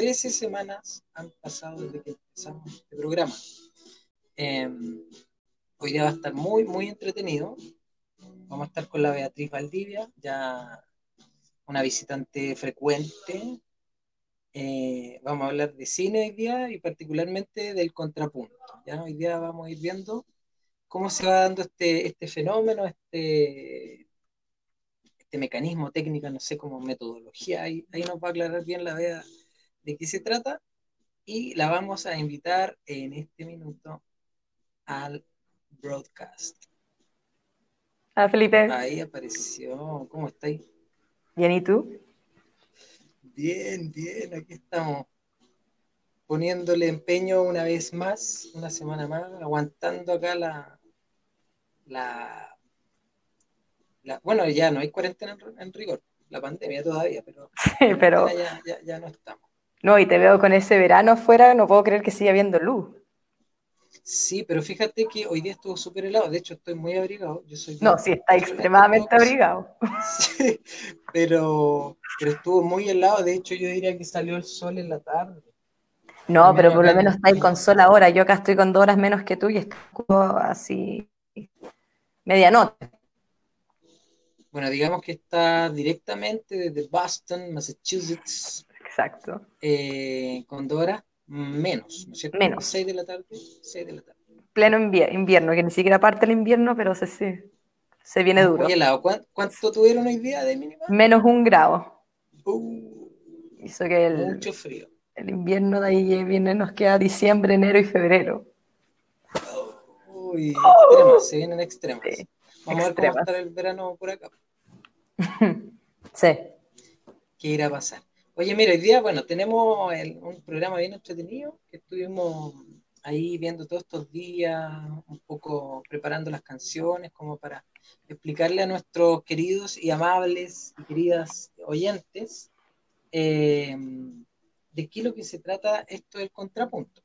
13 semanas han pasado desde que empezamos este programa. Em, hoy día va a estar muy, muy entretenido. Vamos a estar con la Beatriz Valdivia, ya una visitante frecuente. Eh, vamos a hablar de cine hoy día y particularmente del contrapunto. ¿ya? Hoy día vamos a ir viendo cómo se va dando este, este fenómeno, este, este mecanismo técnico, no sé, como metodología. Ahí, ahí nos va a aclarar bien la vea de qué se trata y la vamos a invitar en este minuto al broadcast. Hola Felipe. Ahí apareció. ¿Cómo estáis? Bien, ¿y tú? Bien, bien, aquí estamos. Poniéndole empeño una vez más, una semana más, aguantando acá la, la, bueno, ya no hay cuarentena en, rigor, la pandemia todavía, pero, sí, pero... Ya, ya, ya, no estamos. No, y te veo con ese verano afuera, no puedo creer que siga habiendo luz. Sí, pero fíjate que hoy día estuvo súper helado. De hecho, estoy muy abrigado. Yo soy no, sí, está extremadamente abrigado. Sí, pero, pero estuvo muy helado. De hecho, yo diría que salió el sol en la tarde. No, pero por lo menos está ahí con sol ahora. Yo acá estoy con dos horas menos que tú y estoy así medianoche. Bueno, digamos que está directamente desde Boston, Massachusetts. Exacto. Eh, con dos horas menos, ¿no es cierto? Menos. 6 de la tarde, 6 de la tarde. Pleno invierno, que ni siquiera parte el invierno, pero se, se, viene duro. Muy helado. ¿Cuánto, tuvieron hoy día de mínima? Menos un grado. Uh, Hizo que el, mucho frío. El invierno de ahí viene, nos queda diciembre, enero y febrero. Uy, extremas, se vienen extremas. Vamos a ver cómo estar el verano por acá. sí. ¿Qué irá a pasar? Oye, mira, hoy día, bueno, tenemos un programa bien entretenido que estuvimos ahí viendo todos estos días, un poco preparando las canciones, como para explicarle a nuestros queridos y amables y queridas oyentes eh, de qué es lo que se trata esto del contrapunto.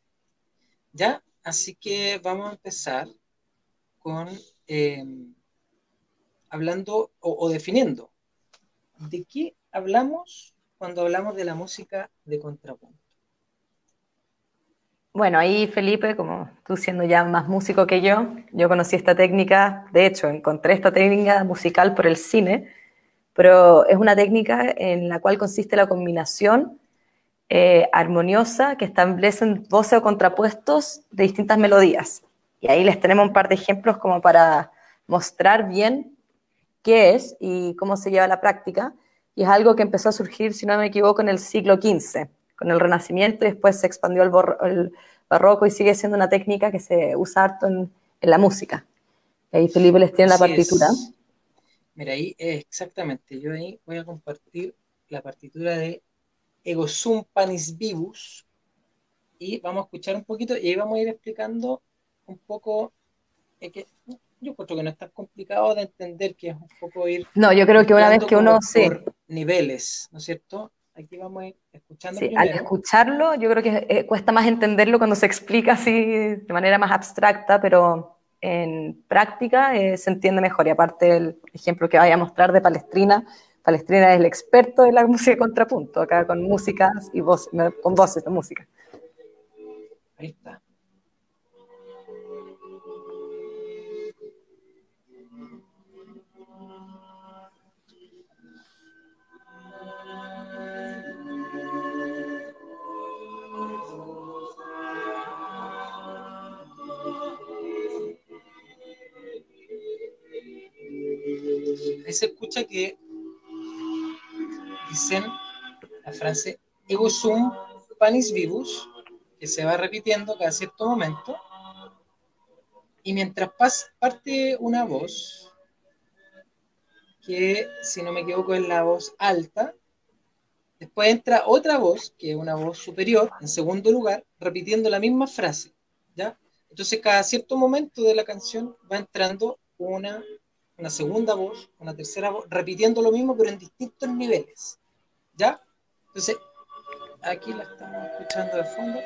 ¿Ya? Así que vamos a empezar con eh, hablando o definiendo de qué hablamos cuando hablamos de la música de contrapunto? Bueno, ahí Felipe, como tú siendo ya más músico que yo, yo conocí esta técnica, de hecho encontré esta técnica musical por el cine, pero es una técnica en la cual consiste la combinación eh, armoniosa que establecen voces o contrapuestos de distintas melodías. Y ahí les tenemos un par de ejemplos como para mostrar bien qué es y cómo se lleva a la práctica y es algo que empezó a surgir, si no me equivoco, en el siglo XV, con el Renacimiento y después se expandió el, barroco y sigue siendo una técnica que se usa harto en, la música. Ahí Felipe les tiene la partitura. Mira, ahí exactamente, yo ahí voy a compartir la partitura de Ego Sum Panis Vivus y vamos a escuchar un poquito y ahí vamos a ir explicando un poco eh, que yo creo que no es tan complicado de entender que es un poco ir. No, yo creo que una vez que uno se. niveles, ¿no es cierto? Aquí vamos a ir escuchando. Sí, al escucharlo, yo creo que eh, cuesta más entenderlo cuando se explica así de manera más abstracta, pero en práctica eh, se entiende mejor. Y aparte, el ejemplo que vaya a mostrar de Palestrina, Palestrina es el experto de la música de contrapunto, acá con músicas y voces, con voces de música. Ahí está. Ahí se escucha que dicen la frase ego sum panis vivus, que se va repitiendo cada cierto momento, y mientras parte una voz, que si no me equivoco es la voz alta, después entra otra voz, que es una voz superior, en segundo lugar, repitiendo la misma frase, ¿ya? Entonces cada cierto momento de la canción va entrando una una segunda voz, una tercera voz, repitiendo lo mismo, pero en distintos niveles. ¿Ya? Entonces, aquí la estamos escuchando de fondo.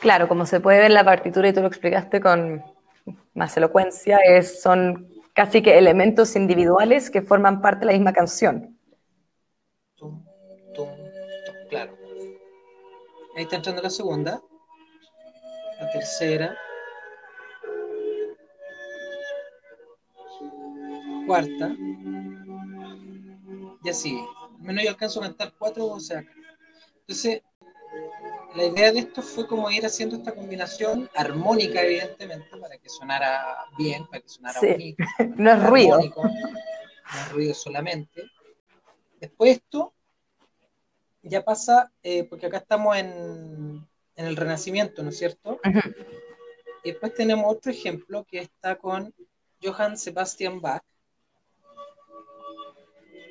Claro, como se puede ver en la partitura y tú lo explicaste con más elocuencia, es, son casi que elementos individuales que forman parte de la misma canción. Ahí está entrando la segunda, la tercera, cuarta, y así. Menos yo alcanzo a cantar cuatro o sea. Entonces, la idea de esto fue como ir haciendo esta combinación armónica, evidentemente, para que sonara bien, para que sonara bonito. no es ruido. no es ruido solamente. Después esto ya pasa, eh, porque acá estamos en, en, el Renacimiento, ¿no es cierto? Y después tenemos otro ejemplo que está con Johann Sebastian Bach.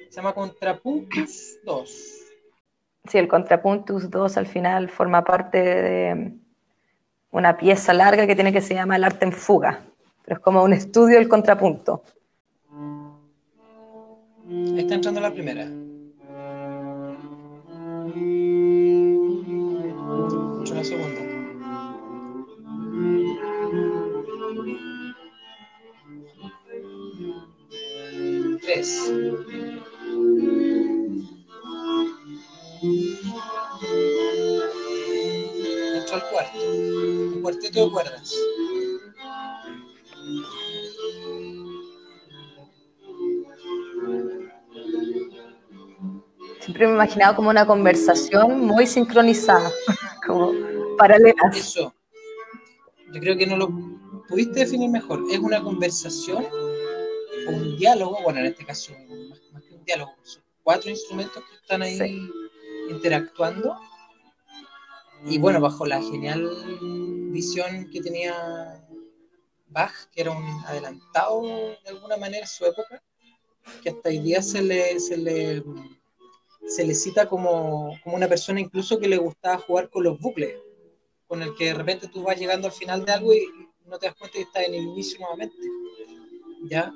Se llama Contrapuntus 2. Sí, el Contrapuntus 2 al final forma parte de una pieza larga que tiene que se llama El arte en fuga, pero es como un estudio del contrapunto. está entrando la primera. Entro al cuarto. Un cuarteto de cuerdas. Siempre me he imaginado como una conversación muy sincronizada, como paralelas. Eso. Yo creo que no lo pudiste definir mejor. Es una conversación un diálogo, bueno, en este caso, más, que un diálogo, son cuatro instrumentos que están ahí interactuando. Y bueno, bajo la genial visión que tenía Bach, que era un adelantado de alguna manera su época, que hasta hoy día se le, se le, se le cita como, como una persona incluso que le gustaba jugar con los bucles, con el que de repente tú vas llegando al final de algo y no te das cuenta que estás en el inicio nuevamente. ¿Ya?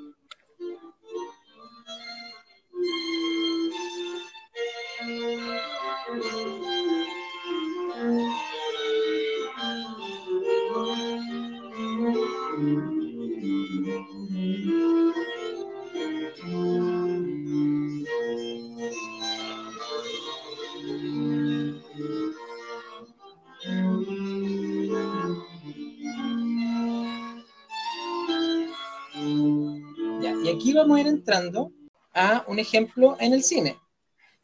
Y aquí vamos a ir entrando a un ejemplo en el cine.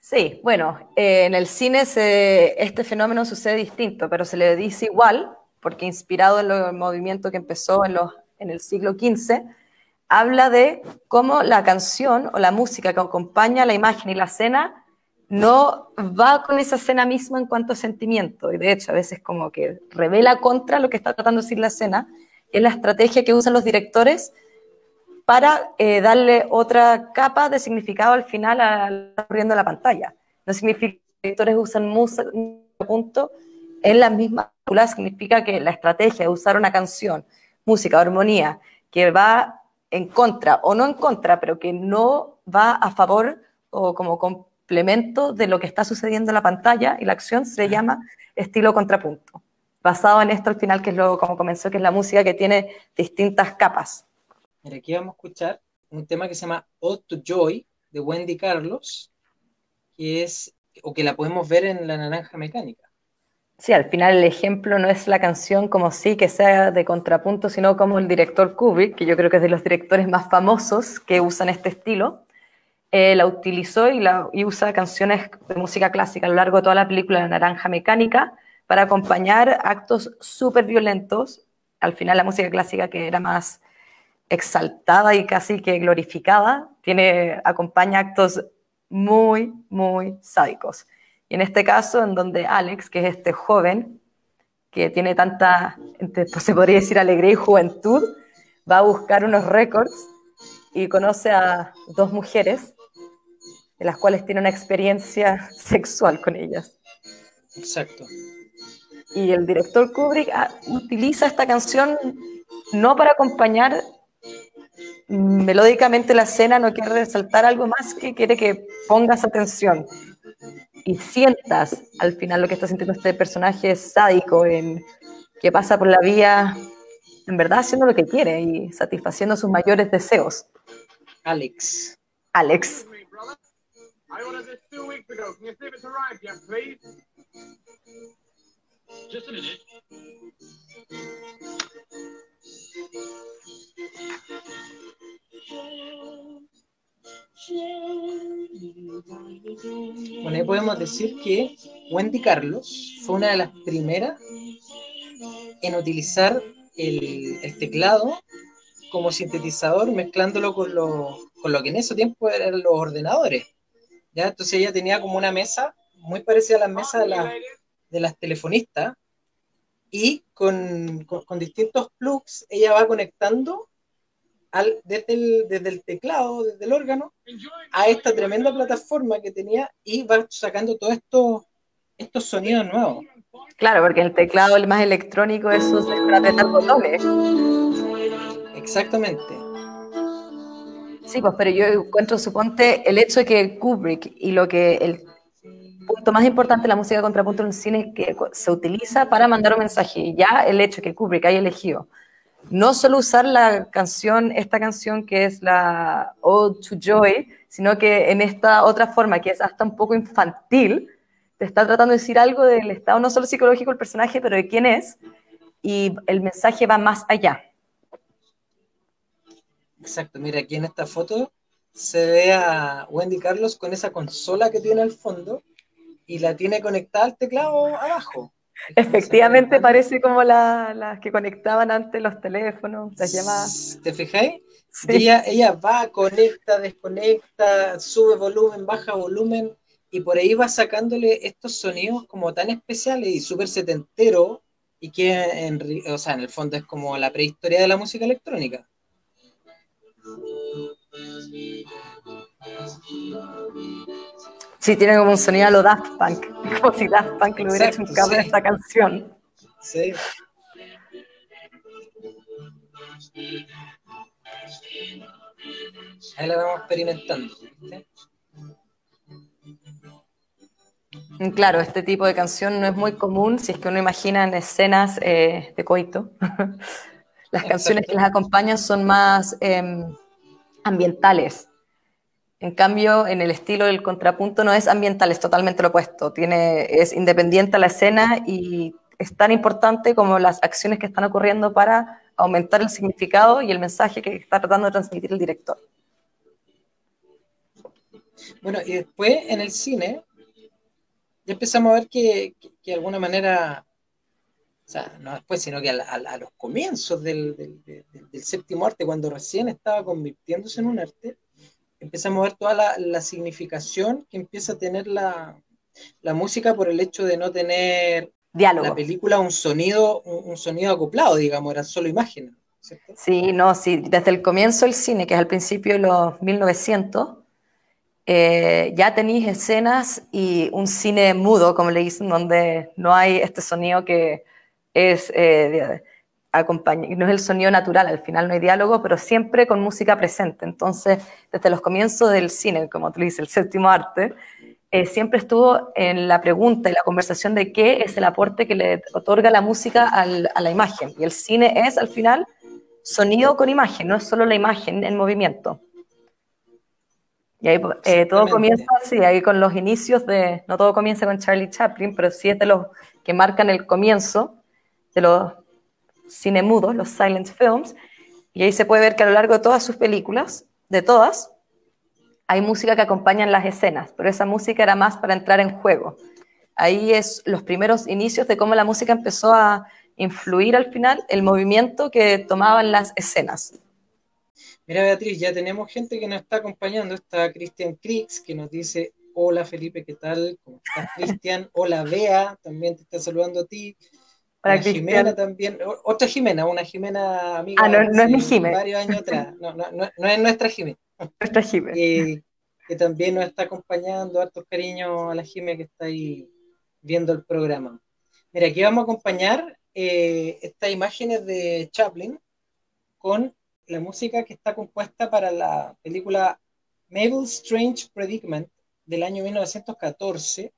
Sí, bueno, eh, en el cine este fenómeno sucede distinto, pero se le dice igual, porque inspirado en el movimiento que empezó en, los, en el siglo XV, habla de cómo la canción o la música que acompaña la imagen y la escena no va con esa escena misma en cuanto a sentimiento, y de hecho a veces como que revela contra lo que está tratando de decir la escena, es la estrategia que usan los directores para eh, darle otra capa de significado al final al corriendo la pantalla. No significa que los directores usan música punto en la misma significa que la estrategia de usar una canción, música, armonía, que va en contra o no en contra, pero que no va a favor o como complemento de lo que está sucediendo en la pantalla y la acción se llama estilo contrapunto. Basado en esto al final, que es lo como comenzó, que es la música que tiene distintas capas. Mira, aquí vamos a escuchar un tema que se llama Ode to Joy de Wendy Carlos, que es, o que la podemos ver en La Naranja Mecánica. Sí, al final el ejemplo no es la canción como sí que sea de contrapunto, sino como el director Kubrick, que yo creo que es de los directores más famosos que usan este estilo, eh, la utilizó y, la, y usa canciones de música clásica a lo largo de toda la película La Naranja Mecánica para acompañar actos súper violentos. Al final la música clásica que era más exaltada y casi que glorificada, tiene, acompaña actos muy, muy sádicos. Y en este caso, en donde Alex, que es este joven, que tiene tanta, se podría decir, alegría y juventud, va a buscar unos récords y conoce a dos mujeres, de las cuales tiene una experiencia sexual con ellas. Exacto. Y el director Kubrick ah, utiliza esta canción no para acompañar melódicamente la escena no quiere resaltar algo más que quiere que pongas atención y sientas al final lo que está sintiendo este personaje sádico en, que pasa por la vía en verdad haciendo lo que quiere y satisfaciendo sus mayores deseos. Alex. Alex. Bueno, ahí podemos decir que Wendy Carlos fue una de las primeras en utilizar el, teclado como sintetizador mezclándolo con lo, con lo que en ese tiempo eran los ordenadores. ¿ya? Entonces ella tenía como una mesa muy parecida a las mesas de, de las telefonistas y con, con, distintos plugs ella va conectando al, desde, el, desde el teclado, desde el órgano, a esta tremenda plataforma que tenía y va sacando todos estos, estos sonidos nuevos. Claro, porque el teclado el más electrónico es para apretar botones. Exactamente. Sí, pues, pero yo encuentro, suponte, el hecho de que Kubrick y lo que el punto más importante de la música contrapunto en el cine es que se utiliza para mandar un mensaje. Y ya el hecho de que Kubrick haya elegido no solo usar la canción, esta canción que es la Ode to Joy, sino que en esta otra forma que es hasta un poco infantil, te está tratando de decir algo del estado no solo psicológico del personaje, pero de quién es, y el mensaje va más allá. Exacto, mira, aquí en esta foto se ve a Wendy Carlos con esa consola que tiene al fondo y la tiene conectada al teclado abajo. Efectivamente parece como las que conectaban antes los teléfonos, las llamadas. ¿Te fijáis? Ella, ella va, conecta, desconecta, sube volumen, baja volumen, y por ahí va sacándole estos sonidos como tan especiales y súper setentero y que en, o sea, en el fondo es como la prehistoria de la música electrónica. Sí, tiene como un sonido a lo Daft Punk, como si Daft Punk le hubiera hecho un cable a esta canción. Sí. Ahí la vamos experimentando. ¿sí? Claro, este tipo de canción no es muy común si es que uno imagina en escenas eh, de coito. las canciones que las acompañan son más em, ambientales. En cambio, en el estilo del contrapunto no es ambiental, es totalmente lo opuesto. Tiene, es independiente a la escena y es tan importante como las acciones que están ocurriendo para aumentar el significado y el mensaje que está tratando de transmitir el director. Bueno, y después en el cine ya empezamos a ver que, de alguna manera, o sea, no después, sino que a, los comienzos del, séptimo arte, cuando recién estaba convirtiéndose en un arte, empezamos a ver toda la, significación que empieza a tener la, música por el hecho de no tener Diálogo. la película un sonido, un, sonido acoplado, digamos, era solo imágenes. Sí, no, sí, desde el comienzo del cine, que es al principio de los 1900, eh, ya tenéis escenas y un cine mudo, como le dicen, donde no hay este sonido que es, eh, no es el sonido natural, al final no hay diálogo, pero siempre con música presente. Entonces, desde los comienzos del cine, como tú dices, el séptimo arte, eh, siempre estuvo en la pregunta y la conversación de qué es el aporte que le otorga la música a la imagen. Y el cine es, al final, sonido con imagen, no es solo la imagen en movimiento. Y ahí eh, todo comienza así, ahí con los inicios de, no todo comienza con Charlie Chaplin, pero sí es de los que marcan el comienzo de los cine mudos, los silent films, y ahí se puede ver que a lo largo de todas sus películas, de todas, hay música que acompaña las escenas, pero esa música era más para entrar en juego. Ahí es los primeros inicios de cómo la música empezó a influir al final el movimiento que tomaban las escenas. Mira, Beatriz, ya tenemos gente que nos está acompañando. Está Cristian Crix, que nos dice: Hola Felipe, ¿qué tal? ¿Cómo estás, Cristian? Hola Bea, también te está saludando a ti. Hola, Jimena también. Otra Jimena, una Jimena amiga. Ah, no, no es mi Jimena. Varios años atrás. No, no, no, es nuestra Jimena. Nuestra Jimena. que también nos está acompañando. Hartos cariños a la Jimena que está ahí viendo el programa. Mira, aquí vamos a acompañar eh, estas imágenes de Chaplin con la música que está compuesta para la película Mabel's Strange Predicament del año 1914.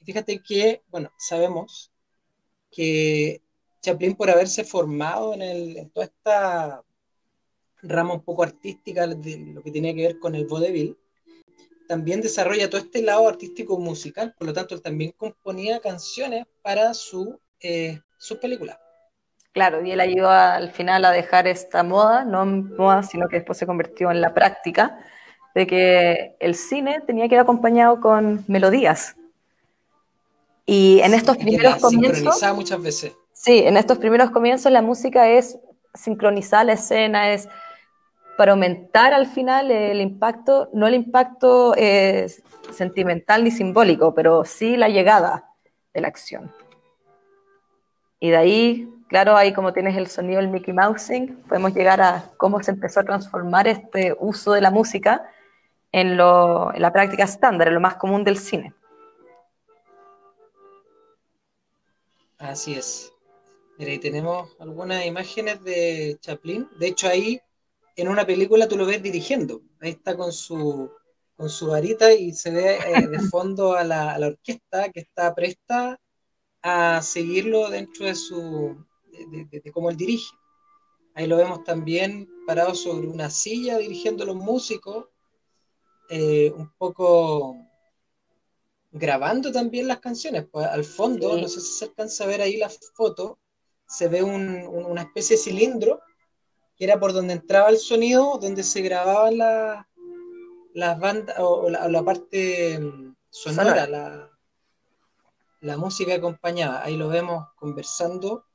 Y fíjate que, bueno, sabemos que Chaplin por haberse formado en, el, en toda esta rama un poco artística de lo que tiene que ver con el vaudeville, también desarrolla todo este lado artístico musical, por lo tanto él también componía canciones para su, eh. Claro, y él ayudó al final a dejar esta moda, no moda, sino que después se convirtió en la práctica, de que el cine tenía que ir acompañado con melodías. Y en estos primeros comienzos... muchas veces. Sí, en estos primeros comienzos la música es sincronizar la escena, es para aumentar al final el impacto, no el impacto eh, sentimental ni simbólico, pero sí la llegada de la acción. Y de ahí, claro, ahí como tienes el sonido del Mickey Mousing, podemos llegar a cómo se empezó a transformar este uso de la música en, en la práctica estándar, en lo más común del cine. Así es. Mira, ahí tenemos algunas imágenes de Chaplin. De hecho, ahí en una película tú lo ves dirigiendo. Ahí está con su, con su varita y se ve eh, de fondo a la, orquesta que está presta a seguirlo dentro de su de, cómo él dirige. Ahí lo vemos también parado sobre una silla dirigiendo a los músicos, eh, un poco grabando también las canciones. Pues al fondo, no sé si se alcanza a ver ahí la foto, se ve una especie de cilindro que era por donde entraba el sonido, donde se grababan las bandas o la, parte mm, sonora, la, la, música acompañaba. Ahí lo vemos conversando,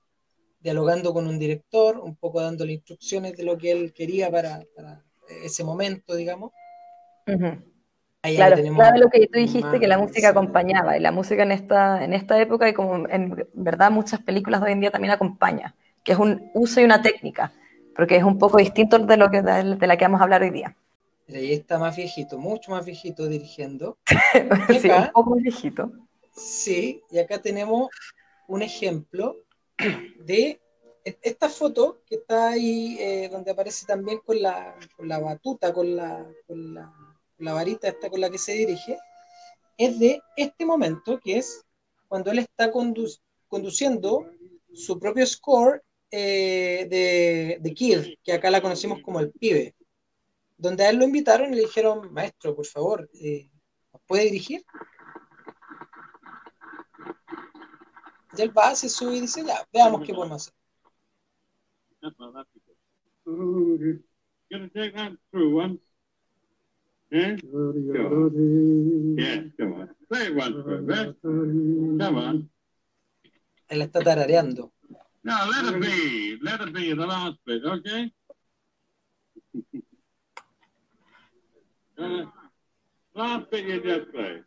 dialogando con un director, un poco dándole instrucciones de lo que él quería para, ese momento, digamos. Claro, claro lo que tú dijiste, que la música acompañaba, y la música en esta, en esta época, y como en verdad muchas películas de hoy en día también acompaña, que es un uso y una técnica porque es un poco distinto de lo que de la que vamos a hablar hoy día. ahí está más viejito, mucho más viejito dirigiendo. sí, un poco más viejito. Sí, y acá tenemos un ejemplo de esta foto que está ahí, eh, donde aparece también con la, con la batuta, con la, con la, la, varita esta con la que se dirige, es de este momento, que es cuando él está conduciendo su propio score eh, de, de Kid, que acá la conocimos como el pibe, donde a él lo invitaron y le dijeron, maestro, por favor, eh, puede dirigir? Y él va, se sube y dice, ya, veamos qué podemos hacer. Eh? Él está tarareando. No, let it be. Let it be the last bit, okay? uh, last bit you just play.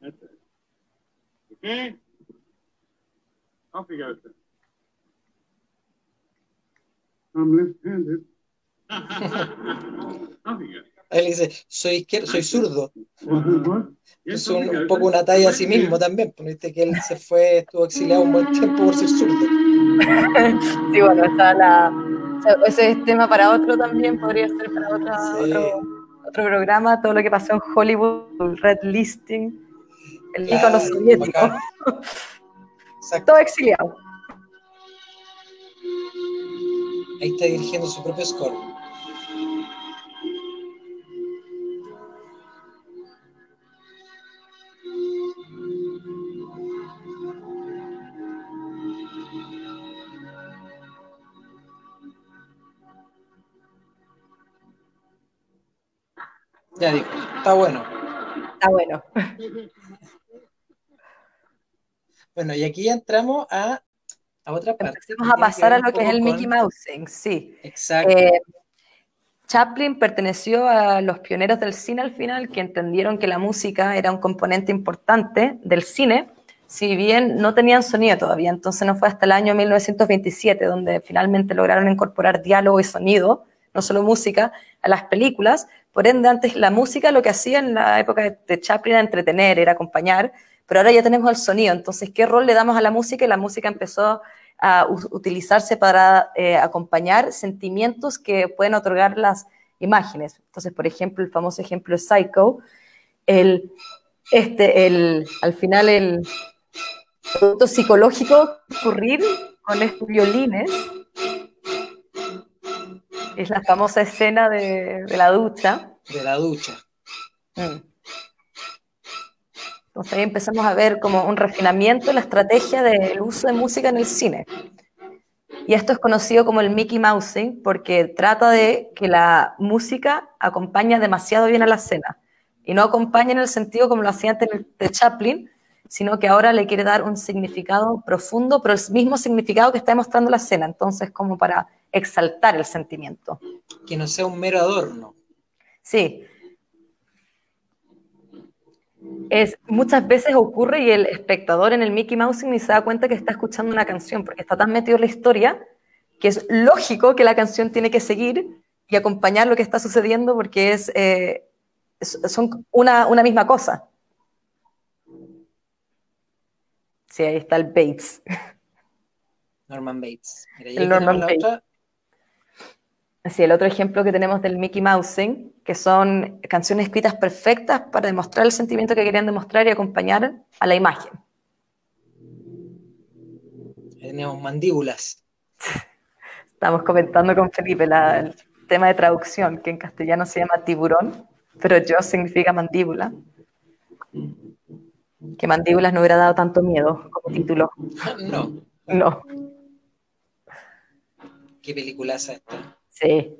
That's it. Okay? Off you go, sir. I'm left-handed. Él dice, soy izquierdo, soy zurdo. Es un, poco una talla a sí mismo también, porque que él se fue, estuvo exiliado un buen tiempo por ser zurdo. Sí, bueno, está la... ese es tema para otro también, podría ser para otro, otro, programa, todo lo que pasó en Hollywood, el red listing, el ícono soviético. Todo exiliado. Ahí está dirigiendo su propio score. Ya digo, está bueno. Está bueno. Bueno, y aquí ya entramos a, a otra parte. Vamos a pasar a lo que es el Mickey Mousing, sí. Exacto. Eh, Chaplin perteneció a los pioneros del cine al final, que entendieron que la música era un componente importante del cine, si bien no tenían sonido todavía. Entonces no fue hasta el año 1927 donde finalmente lograron incorporar diálogo y sonido, no solo música, a las películas, por ende, antes la música lo que hacía en la época de Chaplin era entretener, era acompañar, pero ahora ya tenemos el sonido. Entonces, ¿qué rol le damos a la música? Y la música empezó a utilizarse para eh, acompañar sentimientos que pueden otorgar las imágenes. Entonces, por ejemplo, el famoso ejemplo de Psycho, el, este, el, al final el, producto psicológico ocurrir con estos violines. Es la famosa escena de, de la ducha. De la ducha. Mm. Entonces ahí empezamos a ver como un refinamiento de la estrategia del uso de música en el cine. Y esto es conocido como el Mickey Mousing porque trata de que la música acompaña demasiado bien a la escena. Y no acompaña en el sentido como lo hacía antes de Chaplin, sino que ahora le quiere dar un significado profundo, pero el mismo significado que está demostrando la escena. Entonces, como para exaltar el sentimiento. Que no sea un mero adorno. Sí, es, muchas veces ocurre y el espectador en el Mickey Mouse ni se da cuenta que está escuchando una canción, porque está tan metido en la historia que es lógico que la canción tiene que seguir y acompañar lo que está sucediendo porque es, eh, son una, una, misma cosa. Sí, ahí está el Bates. Norman Bates. el Norman Bates. Sí, el otro ejemplo que tenemos del Mickey Mousing, que son canciones escritas perfectas para demostrar el sentimiento que querían demostrar y acompañar a la imagen. Tenemos mandíbulas. Estamos comentando con Felipe el tema de traducción, que en castellano se llama tiburón, pero yo significa mandíbula. Que mandíbulas no hubiera dado tanto miedo como título. No. No. Qué peliculaza esta. Sí.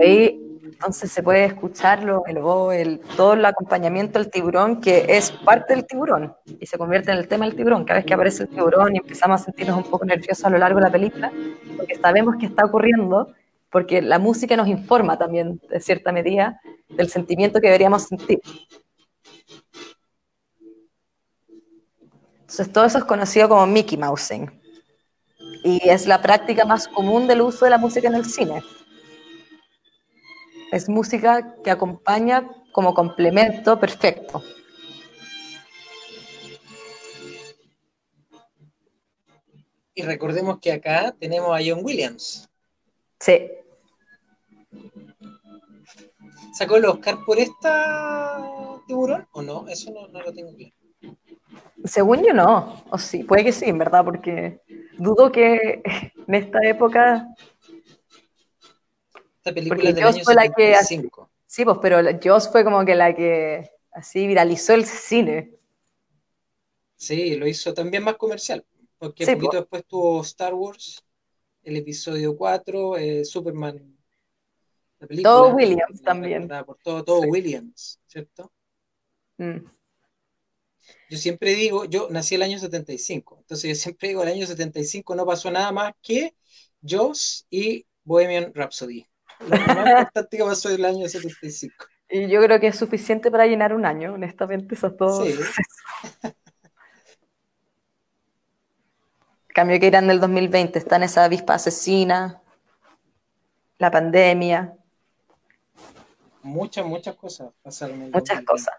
Ahí entonces se puede escucharlo, el, el, todo el acompañamiento del tiburón, que es parte del tiburón, y se convierte en el tema del tiburón. Cada vez que aparece el tiburón y empezamos a sentirnos un poco nerviosos a lo largo de la película, porque sabemos que está ocurriendo, porque la música nos informa también, de cierta medida, del sentimiento que deberíamos sentir. Entonces todo eso es conocido como Mickey Mousing y es la práctica más común del uso de la música en el cine. Es música que acompaña como complemento perfecto. Y recordemos que acá tenemos a John Williams. Sí. ¿Sacó el Oscar por esta tiburón o no? Eso no, no lo tengo claro. Según yo no, o sí, puede que sí, en verdad, porque dudo que en esta época... Esta película del año 75. sí, pues, pero Joss fue como que la que así viralizó el cine. Sí, lo hizo también más comercial, porque un poquito después tuvo Star Wars, el episodio 4, eh, Superman. La película, todo Williams también. Por todo, todo Williams, ¿cierto? Mm. Yo siempre digo, yo nací el año 75, entonces yo siempre digo, el año 75 no pasó nada más que Joss y Bohemian Rhapsody. Lo más importante que pasó el año 75. Y yo creo que es suficiente para llenar un año, honestamente, esos dos. Sí. Cambio que irán del 2020, está en esa avispa asesina, la pandemia. Muchas, muchas cosas pasaron. muchas cosas.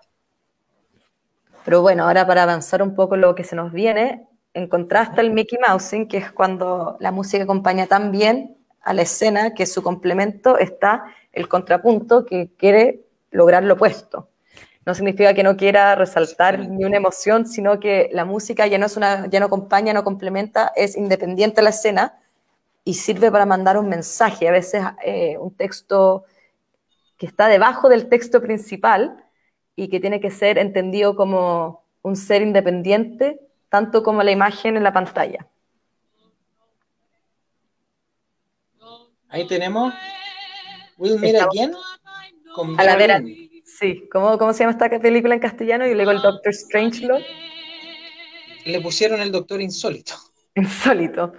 Pero bueno, ahora para avanzar un poco lo que se nos viene, en contraste al Mickey Mousing, que es cuando la música acompaña tan bien a la escena que su complemento está el contrapunto que quiere lograr lo opuesto. No significa que no quiera resaltar ni una emoción, sino que la música ya no, es una, ya no acompaña, no complementa, es independiente de la escena y sirve para mandar un mensaje, a veces eh, un texto que está debajo del texto principal, y que tiene que ser entendido como un ser independiente, tanto como la imagen en la pantalla. Ahí tenemos Will Meet Again con a la vera, Sí, ¿Cómo, ¿cómo se llama esta película en castellano? Y luego el Doctor Strangelove. Le pusieron el Doctor Insólito. Insólito.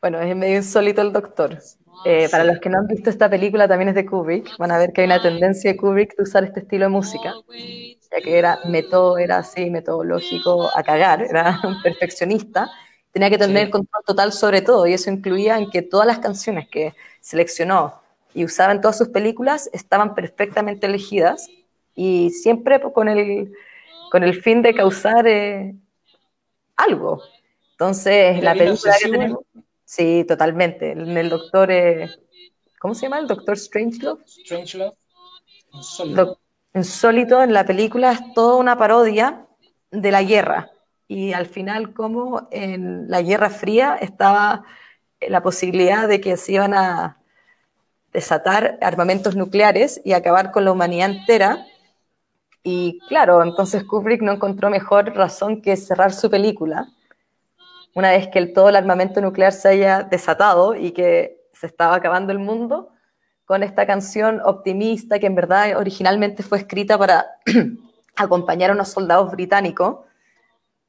Bueno, es medio insólito el Doctor. Eh, para los que no han visto esta película, también es de Kubrick. Van a ver que hay una tendencia de Kubrick de usar este estilo de música, ya que era, método, era así, metodológico a cagar, era un perfeccionista. Tenía que tener control total sobre todo, y eso incluía en que todas las canciones que seleccionó y usaba en todas sus películas estaban perfectamente elegidas y siempre con el, con el fin de causar eh, algo. Entonces, la película que tenemos. Sí, totalmente. En el doctor, eh, ¿cómo se llama? El doctor Strangelove. Strangelove. insólito en la película es toda una parodia de la guerra. Y al final, como en la Guerra Fría estaba la posibilidad de que se iban a desatar armamentos nucleares y acabar con la humanidad entera. Y claro, entonces Kubrick no encontró mejor razón que cerrar su película una vez que el, todo el armamento nuclear se haya desatado y que se estaba acabando el mundo, con esta canción optimista que en verdad originalmente fue escrita para acompañar a unos soldados británicos,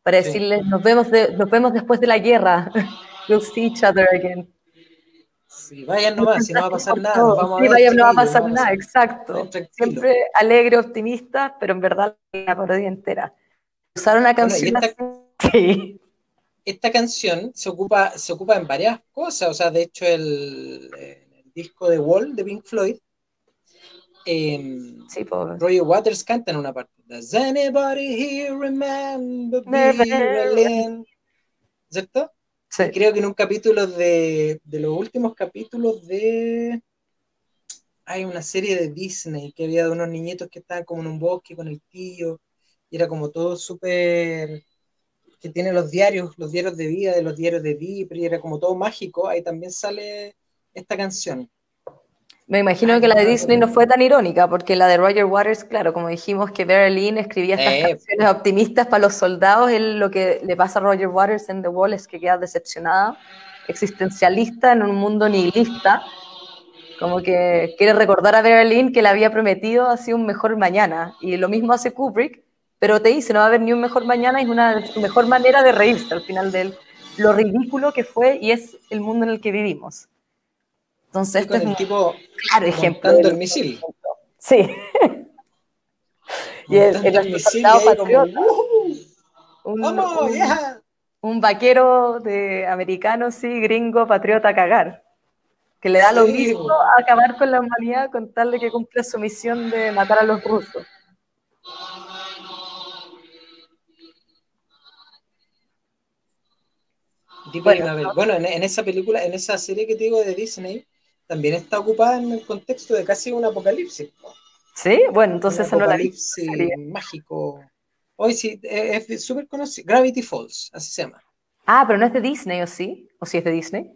para decirles, nos, vemos nos vemos después de la guerra, we'll see each other again. Sí, vayan nomás, si no va a pasar nada. Vamos sí, vayan, no va a pasar nada, exacto. Siempre alegre, optimista, pero en verdad la parodia entera. Usaron una canción Sí esta canción se ocupa, se ocupa en varias cosas, o sea, de hecho el, disco de Wall de Pink Floyd, em, Roger Waters canta en una parte. Does anybody here remember Berlin? ¿Cierto? Sí. Creo que en un capítulo de, de los últimos capítulos de hay una serie de Disney que había de unos niñitos que estaban como en un bosque con el tío y era como todo súper que tiene los diarios, los diarios de vida de los diarios de y era como todo mágico, ahí también sale esta canción. Me imagino que la de Disney no fue tan irónica, porque la de Roger Waters, claro, como dijimos que Berlin escribía estas eh. canciones optimistas para los soldados, él, lo que le pasa a Roger Waters en The Wall es que queda decepcionada, existencialista en un mundo nihilista, como que quiere recordar a Berlin que le había prometido así un mejor mañana, y lo mismo hace Kubrick, pero te dice, no va a haber ni un mejor mañana, es una mejor manera de reírse al final de lo ridículo que fue y es el mundo en el que vivimos. Entonces, este es un tipo claro ejemplo. el misil. Sí. y el, el, misil patriota. un, un, vaquero de americano, sí, gringo, patriota a cagar. Que le da lo mismo a acabar con la humanidad con tal de que cumpla su misión de matar a los rusos. Bueno, en, esa película, en esa serie que te digo de Disney, también está ocupada en el contexto de casi un apocalipsis. Sí, bueno, entonces un apocalipsis mágico. Hoy sí, es súper conocido. Gravity Falls, así se llama. Ah, pero no es de Disney, ¿o sí? ¿O sí es de Disney?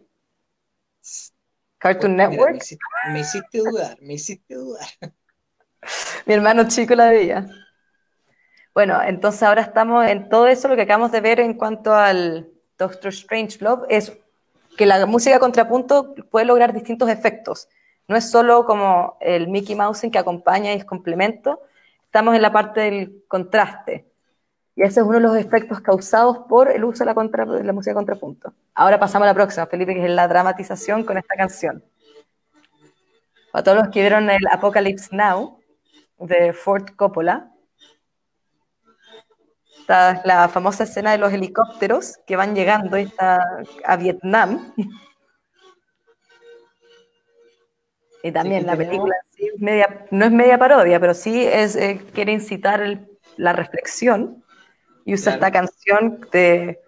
Cartoon Network. me, hiciste, dudar, me hiciste dudar. Mi hermano chico la veía. Bueno, entonces ahora estamos en todo eso, lo que acabamos de ver en cuanto al, Doctor Strange Love es que la música contrapunto puede lograr distintos efectos. No es solo como el Mickey Mouse que acompaña y es complemento, estamos en la parte del contraste. Y ese es uno de los efectos causados por el uso de la, de la música contrapunto. Ahora pasamos a la próxima, Felipe, que es la dramatización con esta canción. Para todos los que vieron el Apocalypse Now de Ford Coppola, la famosa escena de los helicópteros que van llegando a Vietnam. Y también la película no es media parodia, pero sí es, eh, quiere incitar la reflexión y usa esta canción de,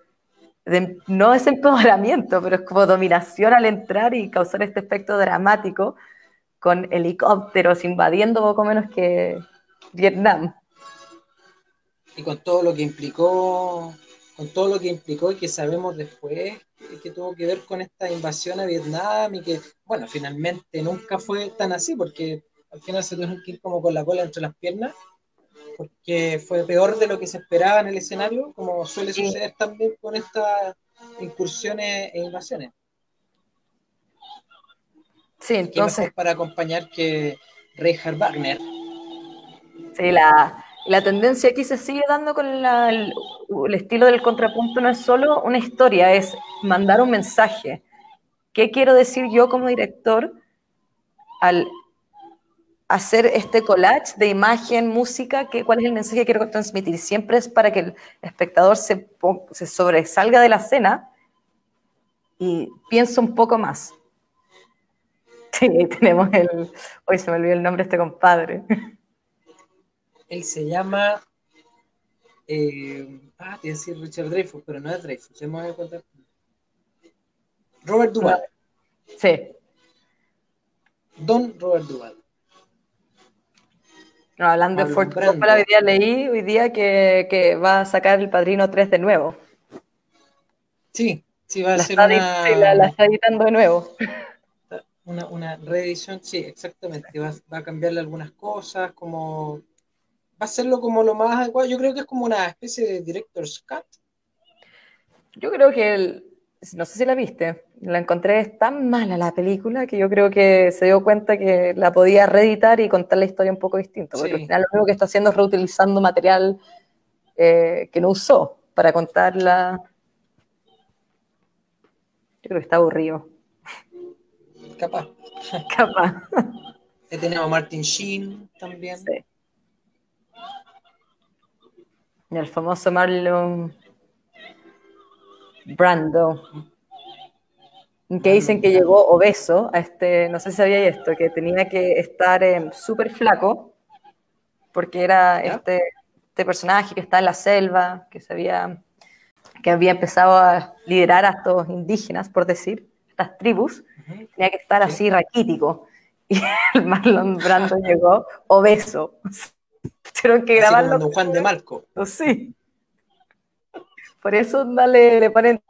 no es empoderamiento, pero es como dominación al entrar y causar este efecto dramático con helicópteros invadiendo poco menos que Vietnam y con todo lo que implicó, con todo lo que implicó y que sabemos después que, tuvo que ver con esta invasión a Vietnam y que, bueno, finalmente nunca fue tan así porque al final se tuvo que ir como con la cola entre las piernas porque fue peor de lo que se esperaba en el escenario, como suele suceder también con estas incursiones e invasiones. Sí, entonces. Para acompañar que Reinhard Wagner. Sí, la, la tendencia aquí se sigue dando con el, estilo del contrapunto, no es solo una historia, es mandar un mensaje. ¿Qué quiero decir yo como director al hacer este collage de imagen, música? ¿Cuál es el mensaje que quiero transmitir? Siempre es para que el espectador se, se sobresalga de la escena y piense un poco más. Sí, tenemos el... Hoy se me olvidó el nombre de este compadre. Él se llama. Eh, ah, te a decir Richard Dreyfus, pero no es Dreyfus. Se me contar. Robert Duvall. Sí. Don Robert Duvall. No, hablando de Ford. Coppola, hoy día leí hoy día que, que va a sacar El Padrino 3 de nuevo. Sí, sí, va a La ser está, edi- una, sí, la- la está editando de nuevo. una, una reedición, sí, exactamente. Va, va a cambiarle algunas cosas, como va a hacerlo como lo más adecuado. Yo creo que es como una especie de director's cut. Yo creo que, el- no sé si la viste, la encontré tan mala la película que yo creo que se dio cuenta que la podía reeditar y contar la historia un poco distinta, porque Sí. al final lo único que está haciendo es reutilizando material eh, que no usó para contarla. Yo creo que está aburrido, Capaz. capaz. Tenido a Martin Sheen también. Sí. El famoso Marlon Brando, que dicen que llegó obeso a este, no sé si sabía esto, que tenía que estar eh, súper flaco, porque era este, este personaje que está en la selva, que se había, que había empezado a liderar a estos indígenas, por decir, estas tribus, tenía que estar Sí. así raquítico. Y el Marlon Brando llegó obeso. Tuvieron que grabarlo, Don Juan de Marco. sí. Por eso no le, le ponen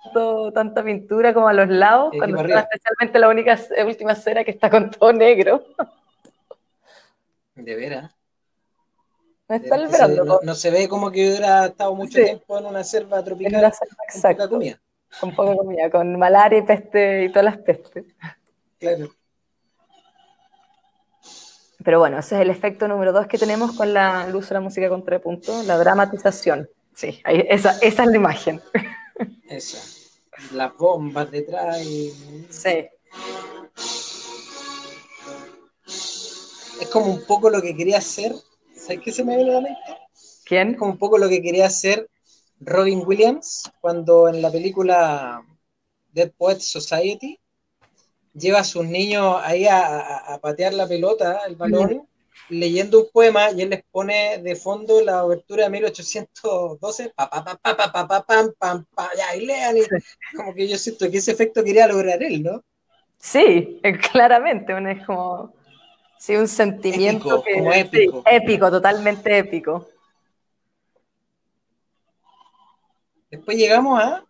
tanta pintura como a los lados, cuando está especialmente la única eh, última escena que está con todo negro. De veras. No está el Que se- Brando no, se ve como que hubiera estado mucho Sí. tiempo en una selva en tropical la selva, con poca exacto, comida. con poca comida, con malaria y peste y todas las pestes. Claro. Pero bueno, ese es el efecto número dos que tenemos con la luz de la música contrapunto, la dramatización. Sí, ahí- esa, esa es la imagen. Esa. Las bombas detrás y... Sí, Es como un poco lo que quería hacer. ¿Sabes qué se me viene a la mente? ¿quién? Es como un poco lo que quería hacer Robin Williams cuando en la película Dead Poets Society lleva a sus niños ahí a, a- a patear la pelota, el balón, leyendo un poema y él les pone de fondo la obertura de 1812, pa, pa, pa, pa, pa, pa, pa, pam, pam, pa, ya, y lean, y como que yo siento que ese efecto quería lograr él, ¿no? Sí, claramente, un- es como sí, un sentimiento Épico, que como sí, épico. épico, totalmente épico. Después llegamos a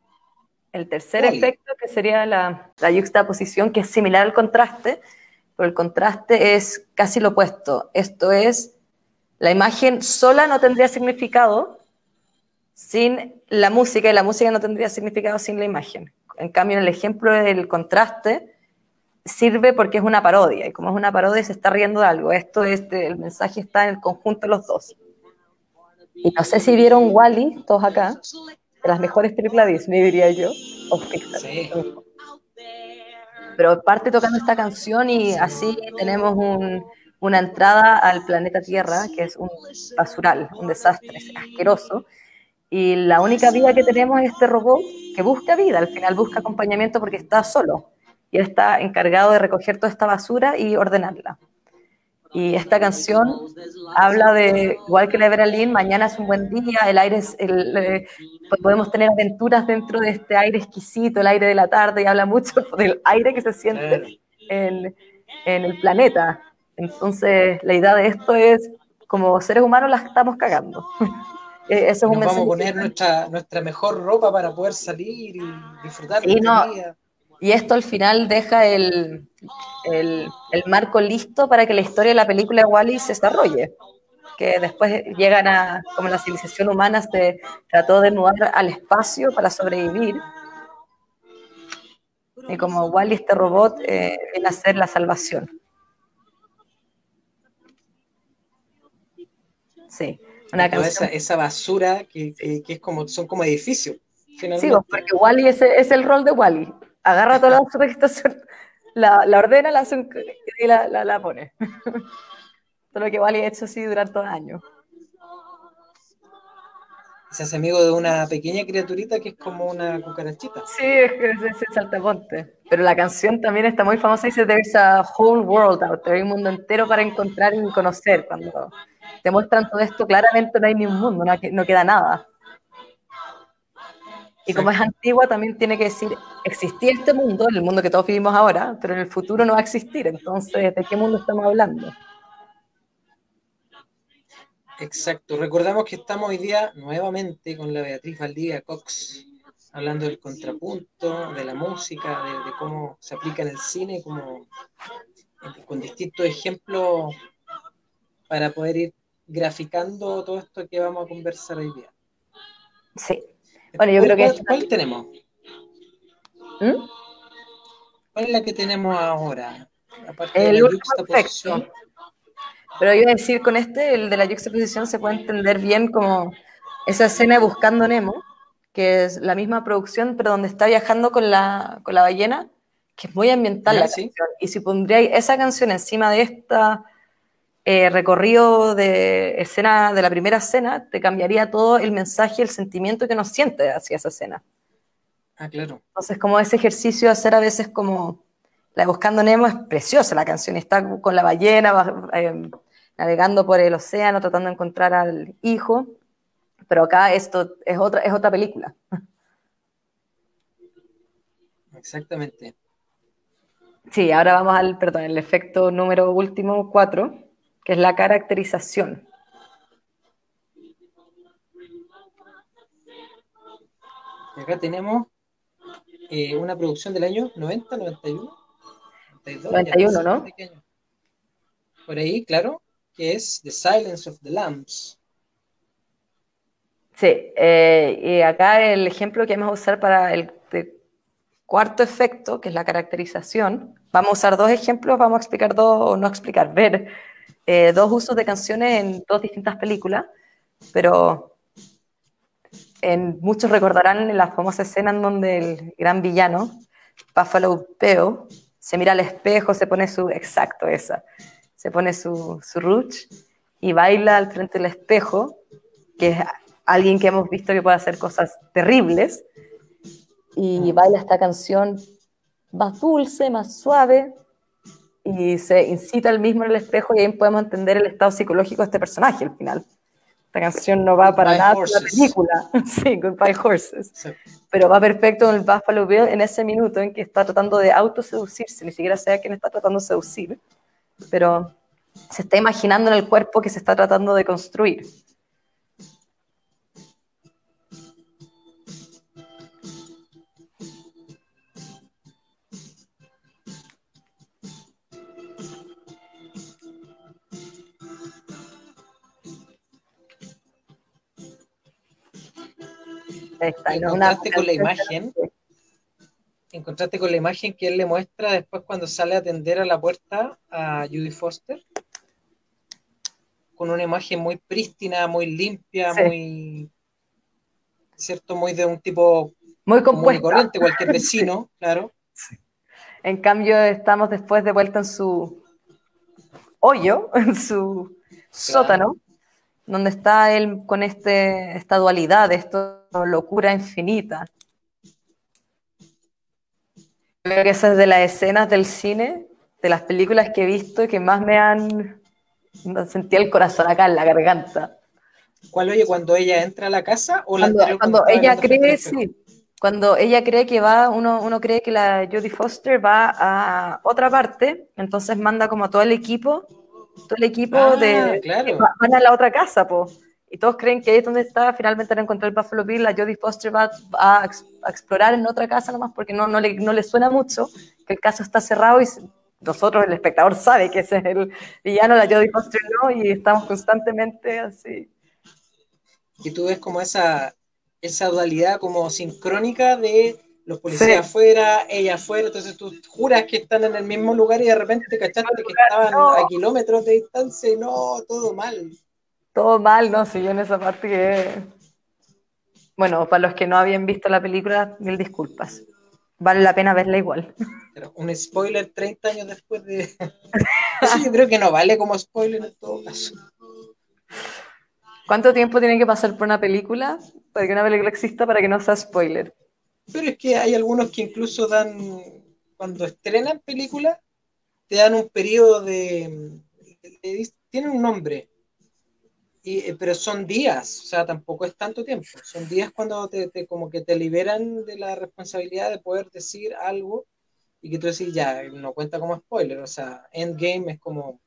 El tercer efecto que sería la, la yuxtaposición, que es similar al contraste, pero el contraste es casi lo opuesto. Esto es, la imagen sola no tendría significado sin la música y la música no tendría significado sin la imagen. En cambio, en el ejemplo del contraste sirve porque es una parodia y como es una parodia se está riendo de algo. Esto es, el mensaje está en el conjunto de los dos. Y no sé si vieron Wally, todos acá, de las mejores películas de Disney, diría yo, o Pixar. Sí. Pero parte tocando esta canción y así tenemos un- una entrada al planeta Tierra, que es un basural, un desastre, es asqueroso. Y la única vida que tenemos es este robot que busca vida, al final busca acompañamiento porque está solo. Y él está encargado de recoger toda esta basura y ordenarla. Y esta canción habla de, igual que la de Berlín, mañana es un buen día, el aire es, el, eh, podemos tener aventuras dentro de este aire exquisito, el aire de la tarde, y habla mucho del aire que se siente Claro. en, en el planeta. Entonces, la idea de esto es, como seres humanos las estamos cagando. Eh, Eso es un Nos vamos a poner nuestra, nuestra mejor ropa para poder salir y disfrutar Sí, de no. la vida. Y esto al final deja el, el, el marco listo para que la historia de la película de Wally se desarrolle. Que después llegan a, como la civilización humana se trató de mudar al espacio para sobrevivir. Y como Wally, este robot, eh, viene a ser la salvación. Sí, una esa, esa basura que, que- que es como, son como edificios. Sí, finalmente. pues, porque Wally es, es el rol de Wally. Agarra toda la basura que está la, la ordena, la hace un- y la, la, la pone. Todo lo que Wally ha hecho así durante todo el año. Se hace amigo de una pequeña criaturita que es como una cucarachita. Sí, es que es, el saltamonte. Pero la canción también está muy famosa. Dice, there's a whole world out there. Hay un mundo entero para encontrar y conocer. Cuando te muestran todo esto, claramente no hay ni un mundo, no, no queda nada. Y como es antigua, también tiene que decir, existía este mundo, el mundo que todos vivimos ahora, pero en el futuro no va a existir. Entonces, ¿de qué mundo estamos hablando? Exacto. Recordamos que estamos hoy día nuevamente con la Beatriz Valdivia Cox, hablando del contrapunto, de la música, de, de cómo se aplica en el cine, como con distintos ejemplos para poder ir graficando todo esto que vamos a conversar hoy día. Sí. Bueno, yo creo que... ¿Cuál, cuál tenemos? ¿Mm? ¿Cuál es la que tenemos ahora? Aparte de El la. Pero yo iba a decir, con este, el de la juxtaposición, se puede entender bien como esa escena de Buscando Nemo, que es la misma producción, pero donde está viajando con la, con la ballena, que es muy ambiental Ya, la sí. canción. Y si pondríais esa canción encima de esta eh, recorrido de escena, de la primera escena, te cambiaría todo el mensaje, el sentimiento que nos siente hacia esa escena. Ah, claro. Entonces, como ese ejercicio de hacer a veces como la de Buscando Nemo es preciosa la canción, está con la ballena eh, navegando por el océano tratando de encontrar al hijo, pero acá esto es otra, es otra película. Exactamente. Sí, ahora vamos al, perdón, el efecto número último, cuatro, que es la caracterización. Y acá tenemos eh, una producción del año 90, 91, 92, ya 91, no. Por ahí, claro, que es The Silence of the Lambs. Sí, eh, y acá el ejemplo que vamos a usar para el cuarto efecto, que es la caracterización, vamos a usar dos ejemplos, vamos a explicar dos, o no explicar, ver eh, dos usos de canciones en dos distintas películas, pero en, muchos recordarán la famosa escena en donde el gran villano, Buffalo Bill, se mira al espejo, se pone su, exacto esa, se pone su, su ruch y baila al frente del espejo, que es alguien que hemos visto que puede hacer cosas terribles, y baila esta canción más dulce, más suave, y se incita al mismo en el espejo, y ahí podemos entender el estado psicológico de este personaje al final. Esta canción no va para Goodbye nada por la Horses. película. Sí, Goodbye Horses. Exacto. Pero va perfecto en el Buffalo Bill en ese minuto en que está tratando de autoseducirse, ni siquiera sea quién está tratando de seducir, pero se está imaginando en el cuerpo que se está tratando de construir. Ahí está, Y no es una contraste con la imagen. En contraste con la imagen que él le muestra después cuando sale a atender a la puerta a Judy Foster, con una imagen muy prístina, muy limpia, Sí. muy, ¿cierto? Muy de un tipo Muy compuesta. corriente, cualquier vecino, claro. En cambio, estamos después de vuelta en su hoyo, en su sótano, donde está él con este, esta dualidad, esta locura infinita. Creo que esa es de las escenas del cine, de las películas que he visto, que más me han... me sentía el corazón acá en la garganta. ¿Cuál oye cuando ella entra a la casa o la Cuando, ella cree, sí, cuando ella cree que va, uno, uno cree que la Jodie Foster va a otra parte, entonces manda como a todo el equipo, todo el equipo Ah, de claro. van a la otra casa, po. Y todos creen que ahí es donde está, finalmente van a encontrar el Buffalo Bill, la Jodie Foster va a, a explorar en otra casa nomás porque no, no, le, no le suena mucho, que el caso está cerrado y nosotros, el espectador, sabe que ese es el villano, la Jodie Foster no, y estamos constantemente así. Y tú ves como esa, esa dualidad como sincrónica de los policías Sí. afuera, ella afuera, entonces tú juras que están en el mismo lugar y de repente cachaste que estaban no. a kilómetros de distancia y no, todo mal. Todo mal, ¿no? Si yo en esa parte que... Bueno, para los que no habían visto la película, mil disculpas. Vale la pena verla igual. Pero un spoiler 30 años después de... Eso yo creo que no vale como spoiler en todo caso. ¿Cuánto tiempo tiene que pasar por una película para que una película exista para que no sea spoiler? Pero es que hay algunos que incluso dan, cuando estrenan películas, te dan un periodo de... de- tienen un nombre, y, eh, pero son días, o sea, tampoco es tanto tiempo. Son días cuando te, te- como que te liberan de la responsabilidad de poder decir algo y que tú decís, ya, no cuenta como spoiler, o sea, Endgame es como...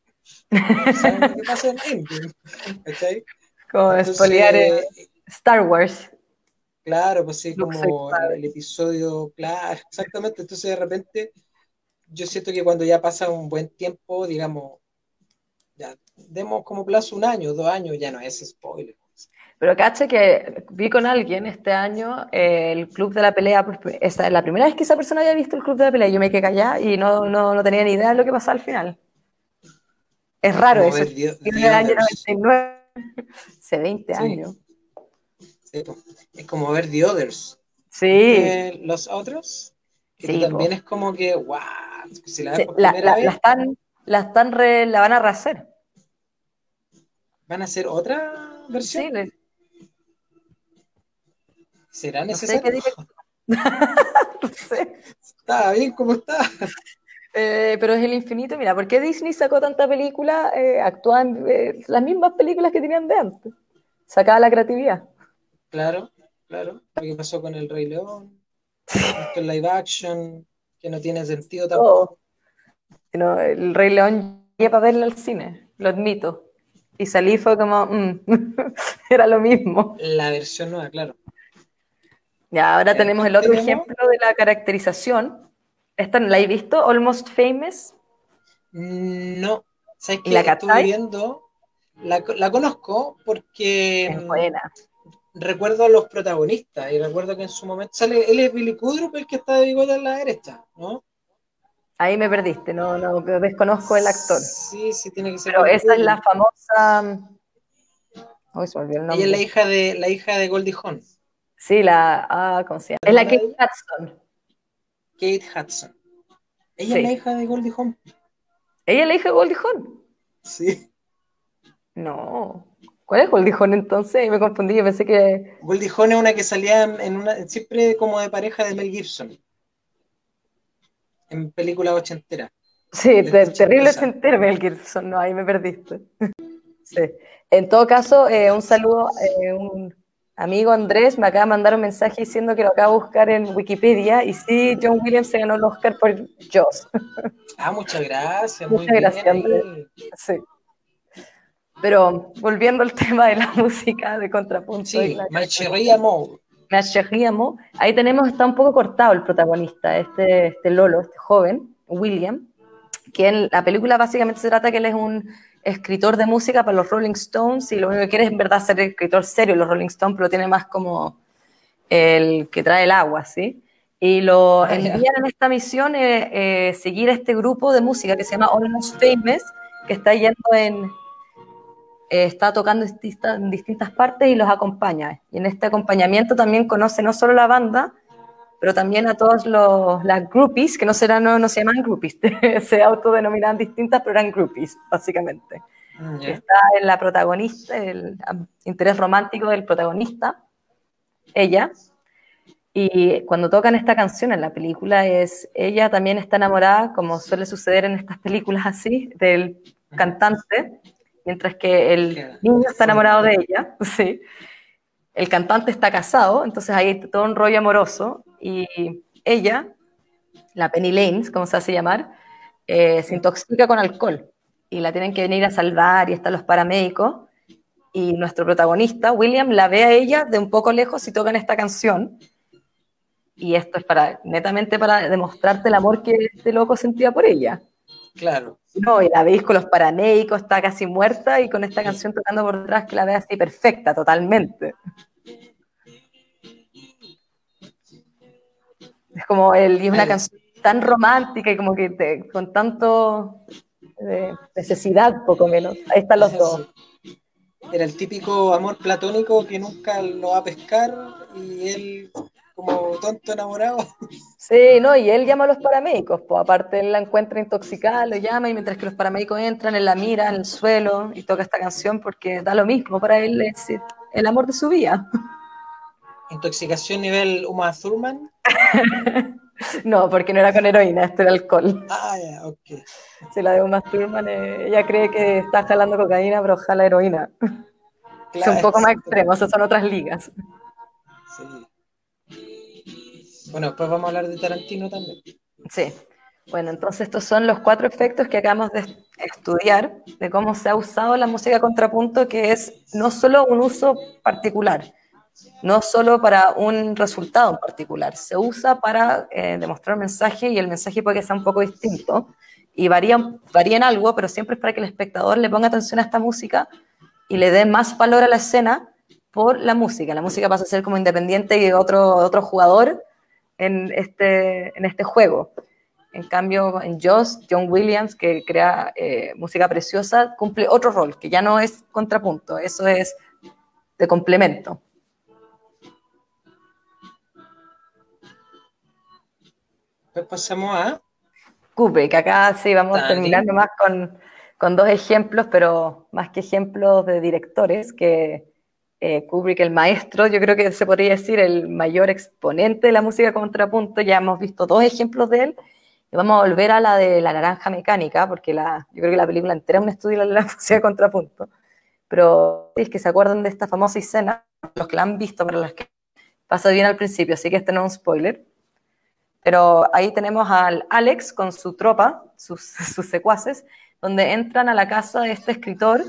¿Saben que pasa en Endgame? ¿Cachai? Como Entonces, espoliar eh, Star Wars. Claro, pues sí, como el episodio, claro, exactamente. Entonces de repente yo siento que cuando ya pasa un buen tiempo, digamos, ya demos como plazo un año, dos años, ya no es spoiler. Pero caché que vi con alguien este año eh, el Club de la Pelea. pri- Esa es la primera vez que esa persona había visto el Club de la Pelea. Yo me quedé callada y no, no, no tenía ni idea de lo que pasaba al final. Es raro eso. el año Others. 99. Hace 20 Sí. años. Sí, Es como ver The Others. Sí. los otros, que Sí, también po. es como que, wow, si la Sí, la, la- vez, la están, la están re- la van a rehacer. van a hacer otra versión. Sí, le- ¿Será no sé necesario? qué. No sé. Está bien como está. Eh, pero es el infinito. Mira, ¿por qué Disney sacó tanta película? Eh, actúan eh, las mismas películas que tenían de antes. Sacaba la creatividad. Claro, claro. Lo que pasó con el Rey León, esto live action, que no tiene sentido tampoco. Todo. Sino, el Rey León llegué para verla al cine, lo admito. Y salí fue como, mm, era lo mismo. La versión nueva, claro. Ya, ahora tenemos el otro tenemos- ejemplo de la caracterización. ¿Esta la he visto? Almost Famous. No, ¿sabes ¿Y qué? la Estuve viendo, la, la conozco porque Es mm, buena. Recuerdo a los protagonistas y recuerdo que en su momento sale, él es Billy Kudrup, el que está de bigote a la derecha, ¿no? Ahí me perdiste, no, no desconozco el actor. Sí, sí, tiene que ser. Pero esa es la famosa. Uy, se olvidó el Ella es la nombre. hija de, la hija de Goldie Hawn, Sí, la. Ah, ¿cómo se llama? Es la Kate Hudson. Kate Hudson. Ella Sí. es la hija de Goldie Hawn. ¿Ella es la hija de Goldie Hawn? Sí. No. ¿Cuál es Goldie Hawn entonces? Me confundí, yo pensé que. Goldie Hawn es una que salía en en una, siempre como de pareja de Mel Gibson. En películas ochenteras. Sí, terrible ochentera. Mel Gibson, no, ahí me perdiste. Sí. En todo caso, eh, un saludo, eh, un amigo Andrés me acaba de mandar un mensaje diciendo que lo acaba de buscar en Wikipedia y sí, John Williams se ganó el Oscar por Jaws. Ah, muchas gracias. Muy Muchas bien gracias, ahí. Andrés. Sí. Pero volviendo al tema de la música de contrapunto. Sí, Amour. Ahí tenemos, está un poco cortado el protagonista, este, este Lolo, este joven, William, que en la película básicamente se trata que él es un escritor de música para los Rolling Stones y lo único que quiere es en verdad ser escritor serio los Rolling Stones, pero tiene más como el que trae el agua, ¿sí? Y lo ya. envían en esta misión eh, eh, seguir a este grupo de música que se llama Almost Famous, que está yendo en, eh, está tocando en distintas, en distintas partes y los acompaña. Y en este acompañamiento también conoce no solo la banda, pero también a todos los, las groupies, que no, serán, no, no se llaman groupies, se autodenominaban distintas, pero eran groupies, básicamente. Mm. Está en la protagonista, el interés romántico del protagonista, ella. Y cuando tocan esta canción en la película, es ella también está enamorada, como suele suceder en estas películas así, del cantante, mientras que el niño está enamorado de ella, sí. El cantante está casado, entonces hay todo un rollo amoroso y ella, la Penny Lane, como se hace llamar, eh, se intoxica con alcohol y la tienen que venir a salvar y están los paramédicos y nuestro protagonista, William, la ve a ella de un poco lejos y tocan esta canción y esto es para, netamente para demostrarte el amor que este loco sentía por ella. Claro. No, y la veis con los paramédicos, está casi muerta y con esta canción tocando por detrás que la ve así perfecta, totalmente. Es como el, y es una canción tan romántica y como que te- con tanto eh, necesidad, poco menos. Ahí están los dos. Era el típico amor platónico que nunca lo va a pescar y él como tonto enamorado. Sí, no, y él llama a los paramédicos, pues aparte él la encuentra intoxicada, lo llama y mientras que los paramédicos entran, él la mira en el suelo y toca esta canción porque da lo mismo para él, es el amor de su vida. Intoxicación nivel Uma Thurman. No, porque no era con heroína, esto era alcohol. Ah, ya, ok. Si la de Uma Thurman, eh, ella cree que está jalando cocaína, pero jala heroína. es un poco más extremo, esas son otras ligas. Sí. Bueno, después vamos a hablar de Tarantino también. Sí. Bueno, entonces estos son los cuatro efectos que acabamos de estudiar de cómo se ha usado la música contrapunto, que es no solo un uso particular, no solo para un resultado en particular, se usa para eh, demostrar mensaje y el mensaje puede que sea un poco distinto y varía, varía en algo, pero siempre es para que el espectador le ponga atención a esta música y le dé más valor a la escena por la música. La música pasa a ser como independiente y otro, otro jugador en este, en este juego. En cambio, en Joss, John Williams, que crea eh, música preciosa, cumple otro rol, que ya no es contrapunto, eso es de complemento. Pues pasamos a Kubrick. Acá sí vamos terminando más con, con, dos ejemplos, pero más que ejemplos de directores, que eh, Kubrick, el maestro, yo creo que se podría decir el mayor exponente de la música contrapunto. Ya hemos visto dos ejemplos de él. Y vamos a volver a la de la naranja mecánica, porque la, yo creo que la película entera es un estudio de la música contrapunto. Pero es que se acuerdan de esta famosa escena, los que la han visto, para los que pasa bien al principio, así que este no es un spoiler pero ahí tenemos al Alex con su tropa, sus, secuaces, donde entran a la casa de este escritor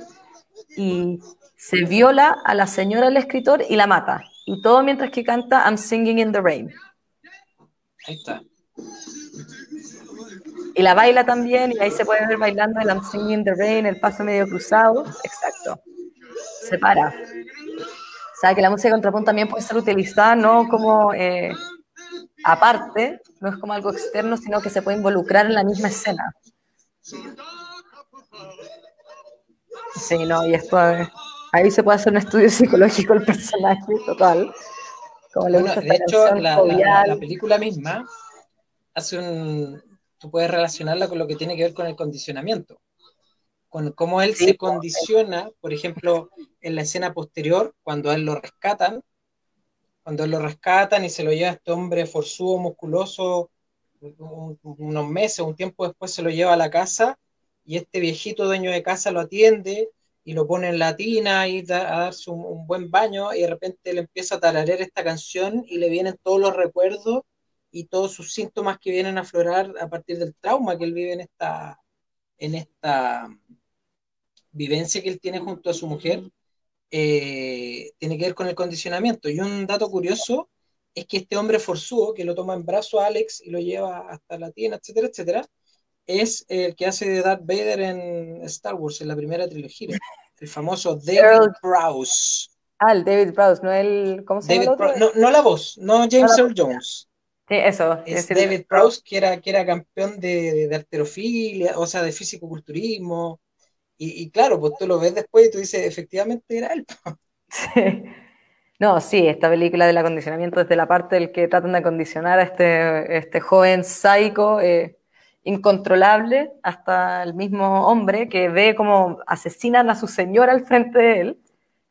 y se viola a la señora del escritor y la mata. Y todo mientras que canta I'm Singing in the Rain. Ahí está. Y la baila también, y ahí se puede ver bailando el I'm Singing in the Rain, el paso medio cruzado. Exacto. Se para. O sea, que la música de contrapunto también puede ser utilizada no como eh, aparte, no es como algo externo, sino que se puede involucrar en la misma escena. Sí, no, y esto ahí se puede hacer un estudio psicológico del personaje total. Como le de hecho, la, película misma hace un. Tú puedes relacionarla con lo que tiene que ver con el condicionamiento. Con cómo él se condiciona, por ejemplo, en la escena posterior, cuando a él lo rescatan, cuando lo rescatan y se lo lleva a este hombre forzudo, musculoso, unos meses, un tiempo después se lo lleva a la casa y este viejito dueño de casa lo atiende y lo pone en la tina y da, a darse un, buen baño y de repente le empieza a tararear esta canción y le vienen todos los recuerdos y todos sus síntomas que vienen a aflorar a partir del trauma que él vive en esta, en esta vivencia que él tiene junto a su mujer eh, tiene que ver con el condicionamiento. Y un dato curioso es que este hombre forzudo, que lo toma en brazo a Alex y lo lleva hasta la tienda, etcétera, etcétera, es el que hace de Darth Vader en Star Wars, en la primera trilogía. El famoso David Prowse. Ah, el David Prowse, no el. ¿Cómo se llama? No, no, la voz, no James Earl Jones. Sí, eso. Es, David Prowse, que era, que era campeón de, de, arterofilia, o sea, de físico-culturismo. Y, claro, pues tú lo ves después y tú dices, efectivamente era él. Sí. No, sí, esta película del acondicionamiento desde la parte del que tratan de acondicionar a este, este joven psycho eh, incontrolable, hasta el mismo hombre que ve cómo asesinan a su señora al frente de él,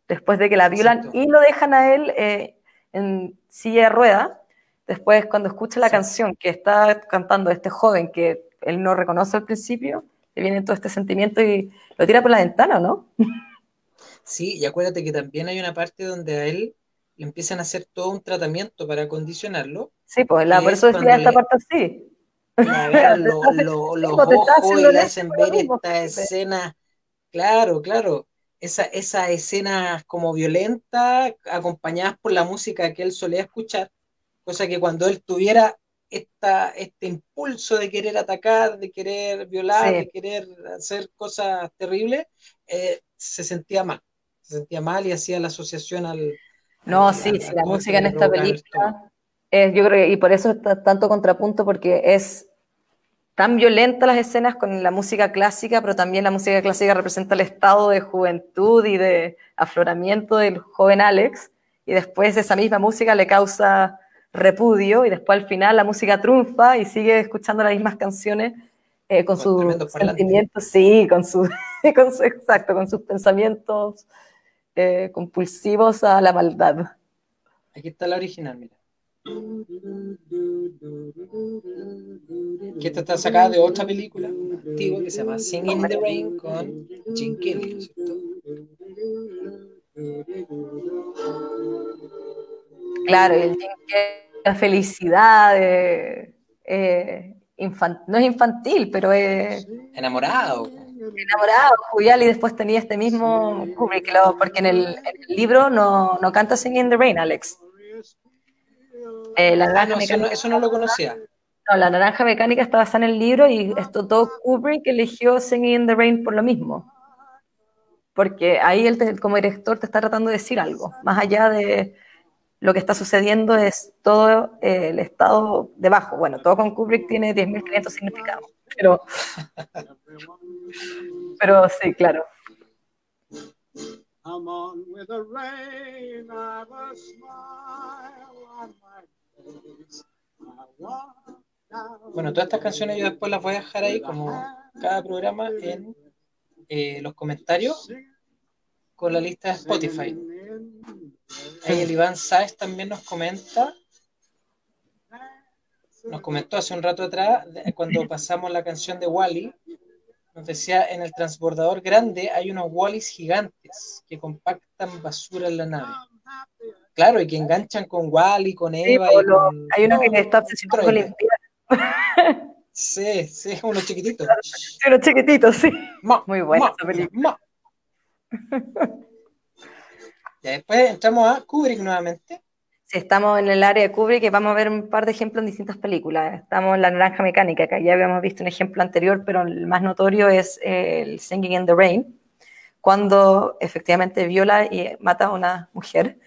después de que la violan y lo dejan a él eh, en silla de rueda. Después, cuando escucha la canción que está cantando este joven que él no reconoce al principio, le viene todo este sentimiento y lo tira por la ventana, ¿no? Sí, y acuérdate que también hay una parte donde a él le empiezan a hacer todo un tratamiento para acondicionarlo. Sí, pues la, por eso decía esta parte así. los ojos y le hacen ver esta escena. Claro, claro. Esa, esa escena como violenta, acompañadas por la música que él solía escuchar, cosa que cuando él tuviera esta, este impulso de querer atacar, de querer violar, de querer hacer cosas terribles, eh, se sentía mal. Se sentía mal y hacía la asociación al. No, sí, la música en esta película. Yo creo que, y por eso está tanto contrapunto, porque es tan violenta las escenas con la música clásica, pero también la música clásica representa el estado de juventud y de afloramiento del joven Alex, y después esa misma música le causa repudio y después al final la música triunfa y sigue escuchando las mismas canciones eh, con, sus sentimientos, sí, con, su, con su, exacto, con sus pensamientos eh, compulsivos a la maldad. Aquí está la original, mira. Que esta está sacada de otra película antigua que se llama Singing in the Rain con Jim Kelly, ¿cierto? Claro, el la felicidad, eh, no es infantil, pero es... Enamorado. enamorado, Julián, y después tenía este mismo Kubrick, porque en el, en el libro no, no canta Singing in the Rain, Alex. Eh, la Ah, naranja no, eso, no, mecánica, eso no lo conocía. no, la naranja mecánica está basada en el libro y esto todo Kubrick eligió Singing in the Rain por lo mismo. Porque ahí él te- como director te está tratando de decir algo, más allá de lo que está sucediendo es todo eh, el estado debajo. Bueno, todo con Kubrick tiene 10.500 significados, pero, pero sí, claro. Come on with the rain, a smile on my Bueno, todas estas canciones yo después las voy a dejar ahí como cada programa en eh, los comentarios con la lista de Spotify. Ahí el Iván Sáez también nos comenta, nos comentó hace un rato atrás, cuando pasamos la canción de Wally, nos decía, en el transbordador grande hay unos Wallys gigantes que compactan basura en la nave. Claro, y que enganchan con Wally, con Sí, Eva o y lo- con... hay uno no, que está obsesionado con limpiar. Sí, sí, unos chiquititos. Sí, unos chiquititos, sí. Ma, Muy buena ma, esa película. ma. Ya después entramos a Kubrick nuevamente. Si estamos en el área de Kubrick, que vamos a ver un par de ejemplos en distintas películas. Estamos en La Naranja Mecánica, que ya habíamos visto un ejemplo anterior, pero el más notorio es el Singing in the Rain, cuando efectivamente viola y mata a una mujer.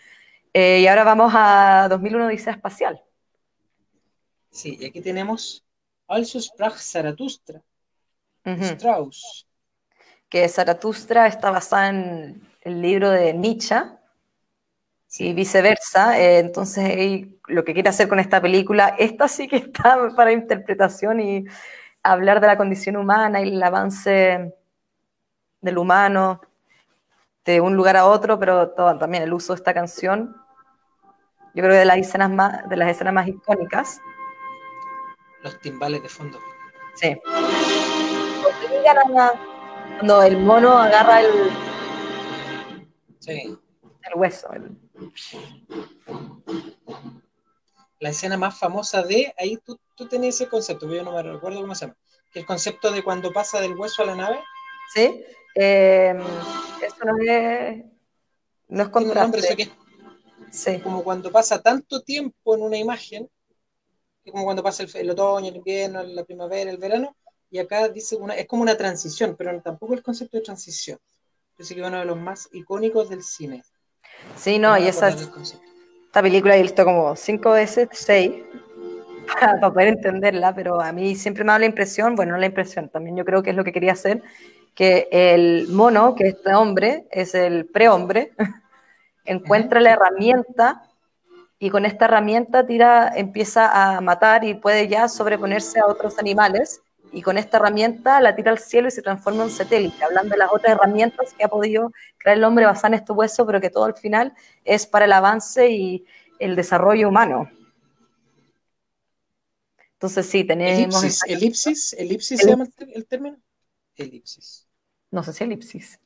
Eh, y ahora vamos a 2001 Odisea Espacial. Sí, y aquí tenemos Also sprach Zarathustra, Ujú. Strauss. Que Zaratustra está basada en el libro de Nietzsche, y viceversa. Eh, entonces, él lo que quiere hacer con esta película, esta sí que está para interpretación y hablar de la condición humana y el avance del humano de un lugar a otro, pero todo, también el uso de esta canción. Yo creo que de las escenas más, de las escenas más icónicas. Los timbales de fondo. Sí. Cuando el mono agarra el, Sí. el hueso. el- La escena más famosa de, ahí tú, tú tenías ese concepto, yo no me recuerdo cómo se llama. El concepto de cuando pasa del hueso a la nave, ¿Sí? Eh, eso no es, no es un nombre, eso contraste. que es Sí. como cuando pasa tanto tiempo en una imagen, que como cuando pasa el, el otoño, el invierno, la primavera, el verano, y acá dice una, es como una transición, pero tampoco el concepto de transición. Parece que es uno de los más icónicos del cine. Sí, no, y esa, esta película he visto como cinco veces, seis, para, para poder entenderla, pero a mí siempre me da la impresión, bueno, no la impresión, también yo creo que es lo que quería hacer, que el mono, que este hombre, es el prehombre, encuentra la herramienta y con esta herramienta tira, empieza a matar y puede ya sobreponerse a otros animales y con esta herramienta la tira al cielo y se transforma en satélite, hablando de las otras herramientas que ha podido crear el hombre basada en este hueso, pero que todo al final es para el avance y el desarrollo humano. Entonces sí, tenemos... Elipsis, elipsis, elipsis El- se llama el, el término. Elipsis. No sé si elipsis.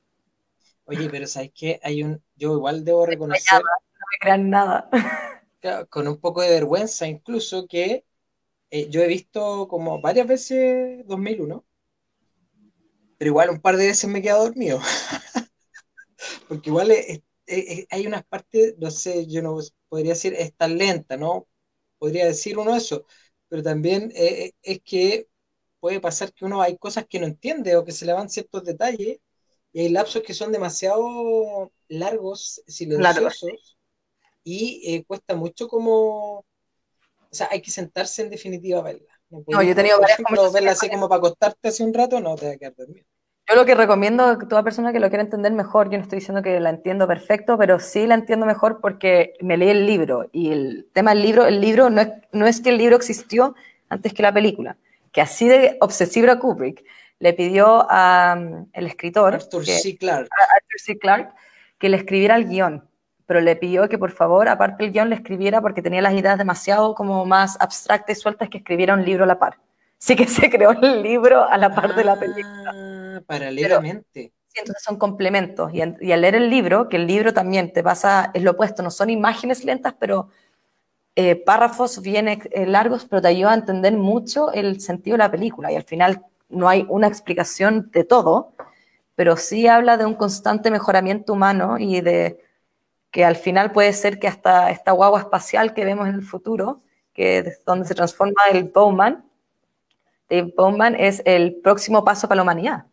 Oye, pero ¿sabes qué? Hay un, yo igual debo reconocer, No me crean nada. con un poco de vergüenza incluso, que eh, yo he visto como varias veces 2001, pero igual un par de veces me he quedado dormido. Porque igual es- es- hay unas partes, no sé, yo no podría decir, es tan lenta, ¿no? Podría decir uno eso, pero también eh, es que puede pasar que uno hay cosas que no entiende o que se le van ciertos detalles y hay lapsos que son demasiado largos, silenciosos y eh, cuesta mucho como, o sea, hay que sentarse en definitiva a verla. No, yo he tenido varias conversaciones verla así como para acostarte hace un rato, no te va a quedar dormido. Yo lo que recomiendo a toda persona que lo quiera entender mejor, yo no estoy diciendo que la entiendo perfecto, pero sí la entiendo mejor porque me leí el libro y el tema del libro, el libro no es, no es que el libro existió antes que la película, que así de obsesivo era Kubrick, le pidió al escritor, Arthur que- C. Clarke. Arthur C. Clarke, que le escribiera el guion, pero le pidió que por favor, aparte del guion, le escribiera porque tenía las ideas demasiado como más abstractas y sueltas que escribiera un libro a la par. Así que se creó el libro a la par de la película. Ah, paralelamente. Sí, entonces son complementos. Y, en- y al leer el libro, que el libro también te pasa, es lo opuesto, no son imágenes lentas, pero eh, párrafos bien eh, largos, pero te ayuda a entender mucho el sentido de la película. Y al final no hay una explicación de todo, pero sí habla de un constante mejoramiento humano y de que al final puede ser que hasta esta guagua espacial que vemos en el futuro, que es donde se transforma el Bowman, Dave Bowman es el próximo paso para la humanidad,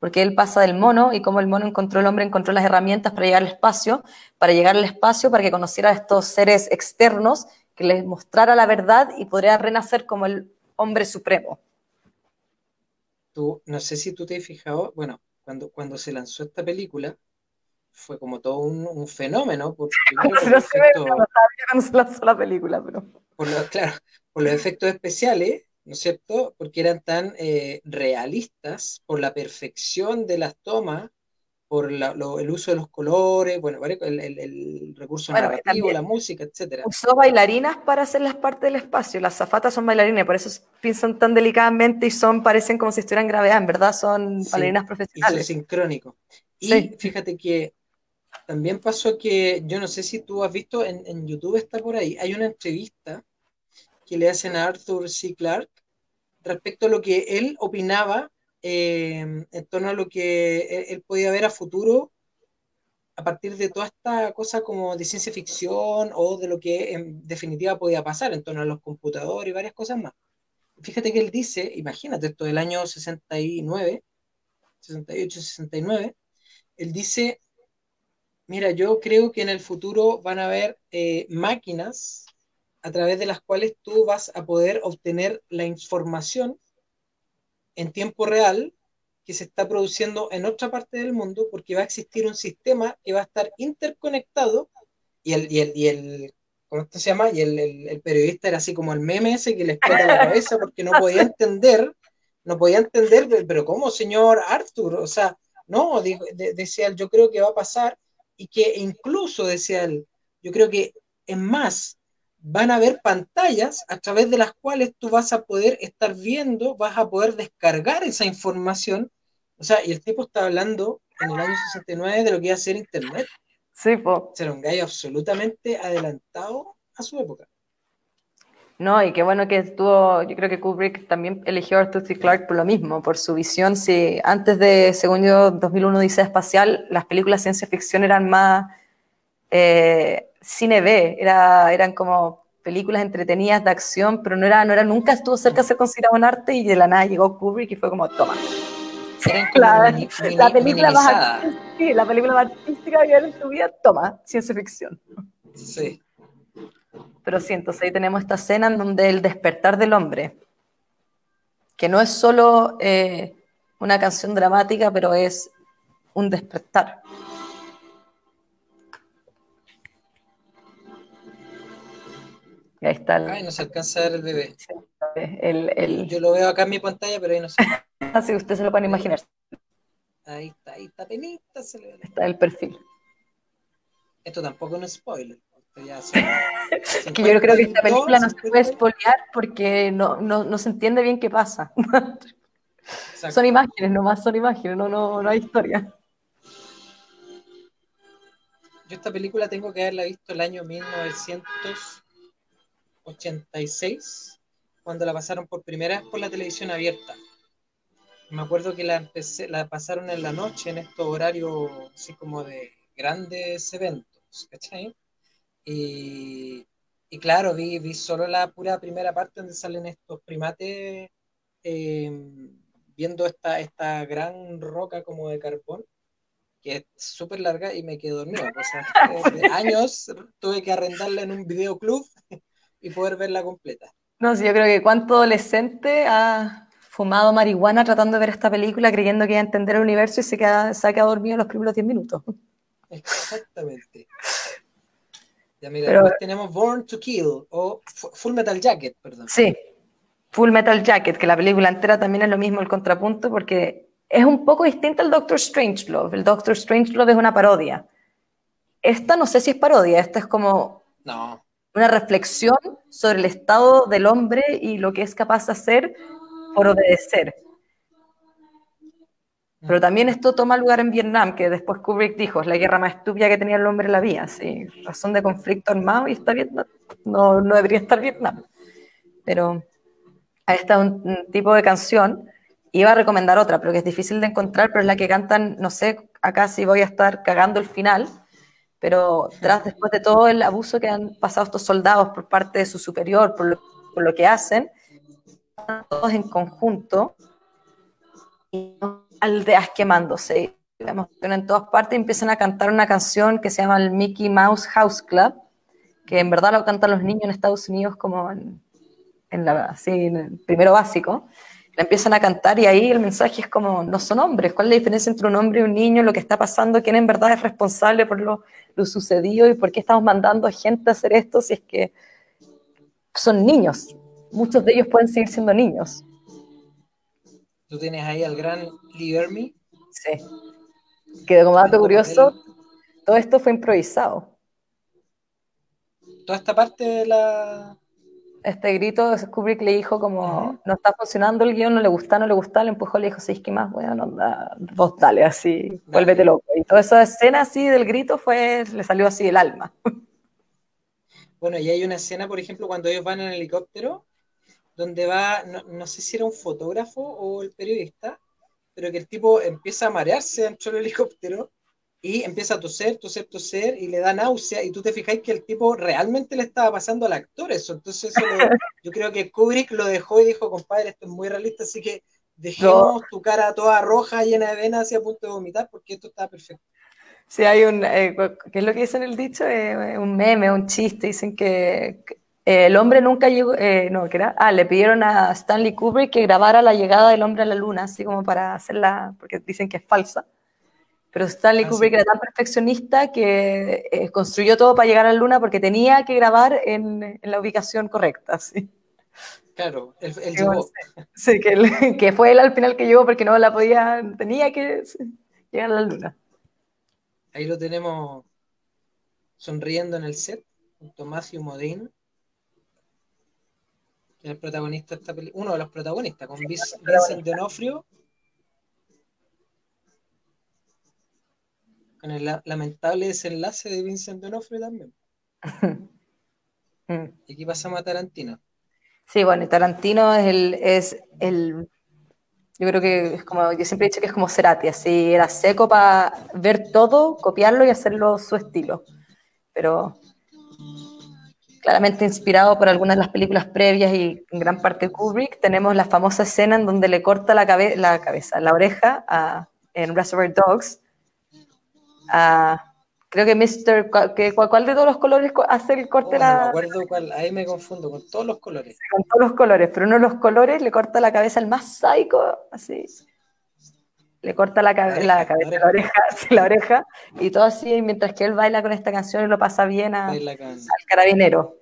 porque él pasa del mono y como el mono encontró el hombre, encontró las herramientas para llegar al espacio, para llegar al espacio, para que conociera a estos seres externos, que les mostrara la verdad y podría renacer como el hombre supremo. Tú, no sé si tú te has fijado, bueno, cuando, cuando se lanzó esta película, fue como todo un, un fenómeno. Por, No los se ve, efectos- no se lanzó la película, pero... por los- claro, por los efectos especiales, ¿no es cierto? Porque eran tan eh, realistas, por la perfección de las tomas, por la- lo- el uso de los colores, bueno, el, el- el recurso Bueno, narrativo, la música, etcétera. Usó bailarinas para hacer las partes del espacio. Las zafatas son bailarinas, por eso piensan tan delicadamente y son, parecen como si estuvieran en gravedad. En verdad son Sí, bailarinas Hizo profesionales. sincrónico. Y Sí. fíjate que también pasó que, yo no sé si tú has visto, en, en YouTube está por ahí, hay una entrevista que le hacen a Arthur C. Clarke respecto a lo que él opinaba eh, en torno a lo que él, él podía ver a futuro a partir de toda esta cosa como de ciencia ficción o de lo que en definitiva podía pasar en torno a los computadores y varias cosas más. Fíjate que él dice, imagínate esto del año 69, 68, 69, él dice, mira, yo creo que en el futuro van a haber eh, máquinas a través de las cuales tú vas a poder obtener la información en tiempo real que se está produciendo en otra parte del mundo porque va a existir un sistema que va a estar interconectado y el, y el, y el ¿cómo esto se llama? Y el, periodista era así como el meme ese que le explota la cabeza porque no podía entender, no podía entender, pero- ¿cómo, señor Arthur? O sea, no, dijo- de- decía él, yo creo que va a pasar y que incluso, decía él, yo creo que es más, van a haber pantallas a través de las cuales tú vas a poder estar viendo, vas a poder descargar esa información. O sea, y el tipo está hablando en el año 69 de lo que iba a ser Internet. Sí, po. Era un gallo absolutamente adelantado a su época. No, y qué bueno que estuvo, yo creo que Kubrick también eligió a Arthur C. Clarke por lo mismo, por su visión. Si antes de, según yo, 2001 Odisea Espacial, las películas de ciencia ficción eran más eh, cine B, era, eran como películas entretenidas de acción, pero no era, no era, nunca estuvo cerca de ser considerado un arte y de la nada llegó Kubrick y fue como, toma. La, mini- la película más sí, la película más artística que ver en tu vida, toma, ciencia ficción. Sí. Pero sí, entonces ahí tenemos esta escena en donde el despertar del hombre, que no es solo eh, una canción dramática, pero es un despertar. Ahí está el, Ay, no se alcanza a ver el bebé. el, el- Yo lo veo acá en mi pantalla, pero ahí no se así usted se lo puede imaginar, Ahí está, ahí está, penita se le ve. está el perfil. Esto tampoco es un spoiler. Ya son Que yo creo que esta 52, película no se puede 50. spoilear porque no, no, no se entiende bien qué pasa. Exacto. son imágenes, nomás son imágenes, no, no, no hay historia. Yo esta película tengo que haberla visto el año 1986, cuando la pasaron por primera vez por la televisión abierta. Me acuerdo que la, empecé, la pasaron en la noche, en estos horarios así como de grandes eventos, ¿cachai? Y, y claro, vi, vi solo la pura primera parte donde salen estos primates eh, viendo esta, esta gran roca como de carbón que es súper larga y me quedé dormido. O sea, de años tuve que arrendarla en un videoclub y poder verla completa. No, sí, yo creo que cuánto adolescente ha fumado marihuana tratando de ver esta película creyendo que iba a entender el universo y se, queda, se ha quedado dormido en los primeros 10 minutos. Exactamente. Ya mira, Pero- después tenemos Born to Kill o Fu- Full Metal Jacket, perdón. Sí, Full Metal Jacket, que la película entera también es lo mismo el contrapunto porque es un poco distinta al Doctor Strangelove. El Doctor Strangelove es una parodia. Esta no sé si es parodia, esta es como No, una reflexión sobre el estado del hombre y lo que es capaz de hacer por obedecer. Pero también esto toma lugar en Vietnam, que después Kubrick dijo, es la guerra más estúpida que tenía el hombre en la vida. Sí, razón de conflicto armado y está Vietnam. No, no debería estar Vietnam. Pero ahí está un, tipo de canción Iba a recomendar otra, pero que es difícil de encontrar, pero es la que cantan, no sé, acá sí voy a estar cagando el final, pero tras después de todo el abuso que han pasado estos soldados por parte de su superior, por lo, por lo que hacen, todos en conjunto, y aldeas quemándose, digamos, en todas partes empiezan a cantar una canción que se llama el Mickey Mouse House Club, que en verdad lo cantan los niños en Estados Unidos como en, en la, así, en el primero básico, la empiezan a cantar y ahí el mensaje es como, no son hombres, ¿cuál es la diferencia entre un hombre y un niño, lo que está pasando, quién en verdad es responsable por lo, lo sucedido y por qué estamos mandando a gente a hacer esto si es que son niños? Muchos de ellos pueden seguir siendo niños. Tú tienes ahí al gran Lee Ermey. Sí. Que como dato curioso, todo esto fue improvisado. Toda esta parte de la... Este grito, Kubrick le dijo como, no está funcionando el guion, no le gusta, no le gusta, le empujó, le dijo, sí, es que más, bueno, anda, vos dale, así, vuélvete loco. Y toda esa escena así del grito fue, le salió así del alma. Bueno, y hay una escena, por ejemplo, cuando ellos van en el helicóptero, donde va, no, no sé si era un fotógrafo o el periodista, pero que el tipo empieza a marearse dentro del helicóptero y empieza a toser, toser, toser y le da náusea y tú te fijáis que el tipo realmente le estaba pasando al actor eso. Entonces eso lo- yo creo que Kubrick lo dejó y dijo, compadre, esto es muy realista, así que dejemos tu cara toda roja, llena de venas, así a punto de vomitar, porque esto está perfecto. Sí, hay un, eh, ¿qué es lo que dicen en el dicho? Eh, un meme, un chiste, dicen que, que, eh, el hombre nunca llegó, eh, no, ¿qué era? Ah, le pidieron a Stanley Kubrick que grabara la llegada del hombre a la luna, así como para hacerla, porque dicen que es falsa. Pero Stanley Ah, Kubrick sí. era tan perfeccionista que eh, construyó todo para llegar a la luna porque tenía que grabar en, en la ubicación correcta, sí. Claro, él, él Sí, llegó. Sí, que, él- que fue él al final que llegó porque no la podía, tenía que sí, llegar a la luna. Ahí lo tenemos sonriendo en el set, Matthew Modine, que es el protagonista de esta película, uno de los protagonistas, con Vic- Vincent D'Onofrio, con el la- lamentable desenlace de Vincent D'Onofrio también. Y aquí pasamos a Tarantino. Sí, bueno, Tarantino es el, es el, yo creo que es como, yo siempre he dicho que es como Cerati, así era seco para ver todo, copiarlo y hacerlo su estilo. Pero claramente inspirado por algunas de las películas previas y en gran parte Kubrick, tenemos la famosa escena en donde le corta la, cabe- la cabeza, la oreja a- en Reservoir Dogs. Creo que Mr. ¿cuál, de todos los colores co- hace el Oh, corte no la, me acuerdo cuál, ahí me confundo con todos los colores. con todos los colores, pero uno de los colores le corta la cabeza al más psycho, así. Le corta la, cabe- La la cabeza, la la oreja, la oreja, y todo así, mientras que él baila con esta canción y lo pasa bien a- al carabinero.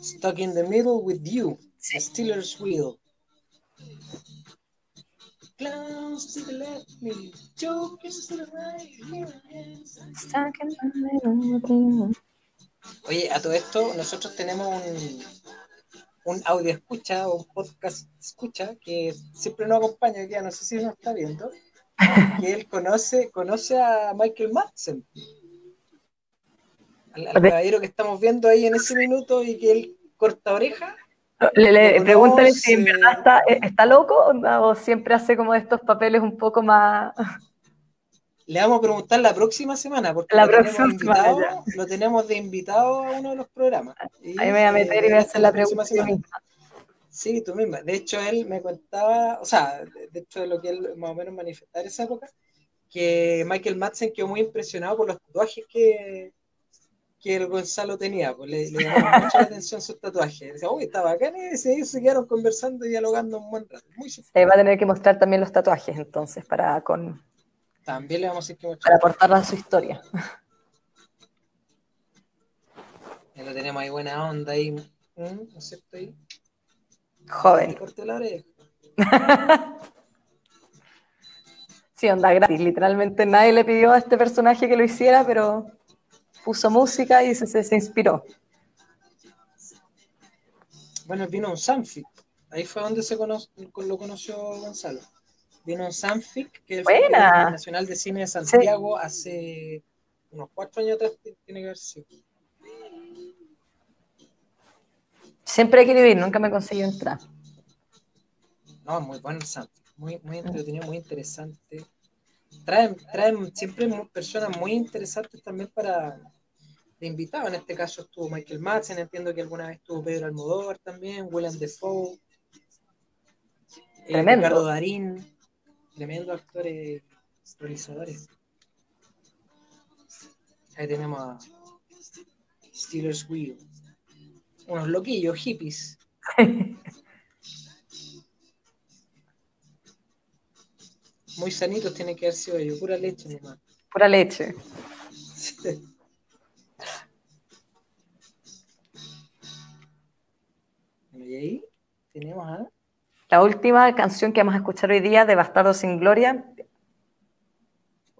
Stuck in the middle with you. Sí. Steelers wheel. Clowns to the left, me. Jokers to the right. Oye, a todo esto, nosotros tenemos un, un audio escucha o un podcast escucha que siempre nos acompaña, día no sé si nos está viendo, que él conoce, conoce a Michael Madsen. Al, al caballero que estamos viendo ahí en ese minuto y que él corta oreja. Le, le- pregúntale si en verdad está, eh, está loco o siempre hace como estos papeles un poco más... Le vamos a preguntar la próxima semana, porque La lo, tenemos próxima semana, invitado, lo tenemos de invitado a uno de los programas. Y, Ahí me voy a meter y voy a eh, hacer la pregunta. Sí, tú misma. De hecho, él me contaba, o sea, de de hecho de lo que él más o menos manifestaba en esa época, que Michael Madsen quedó muy impresionado por los tatuajes que, que el Gonzalo tenía. Pues le, le llamaba mucho la atención sus tatuajes. Decía, uy, está bacán, y se, se quedaron conversando y dialogando un buen rato. Muy va a tener que mostrar también los tatuajes entonces para, con, También le vamos a decir que para aportarla a su historia. Ya lo tenemos ahí buena onda ahí. ¿Mm? ¿No es cierto? Ahí. Joven. corté la oreja. Sí, onda gratis. Literalmente nadie le pidió a este personaje que lo hiciera, pero puso música y se, se, se inspiró. Bueno, vino un Sanfic. Ahí fue donde se cono- lo conoció Gonzalo. Vino un Sanfic, que es el Nacional de Cine de Santiago hace unos cuatro años atrás, tiene que haber sido. Siempre he querido ir, nunca me conseguí entrar. no, muy buen soundtrack, muy, muy entretenido, muy interesante. Traen, traen siempre personas muy interesantes también para de invitados. En este caso estuvo Michael Madsen, entiendo que alguna vez estuvo Pedro Almodóvar también, Willem Dafoe, eh, Tremendo. Ricardo Darín, tremendo actores realizadores. Ahí tenemos a Steelers Wheel, unos loquillos hippies. Muy sanitos tienen que haber sido ellos, pura leche nomás. Pura leche. y ahí tenemos a La última canción que vamos a escuchar hoy día de Bastardo sin Gloria.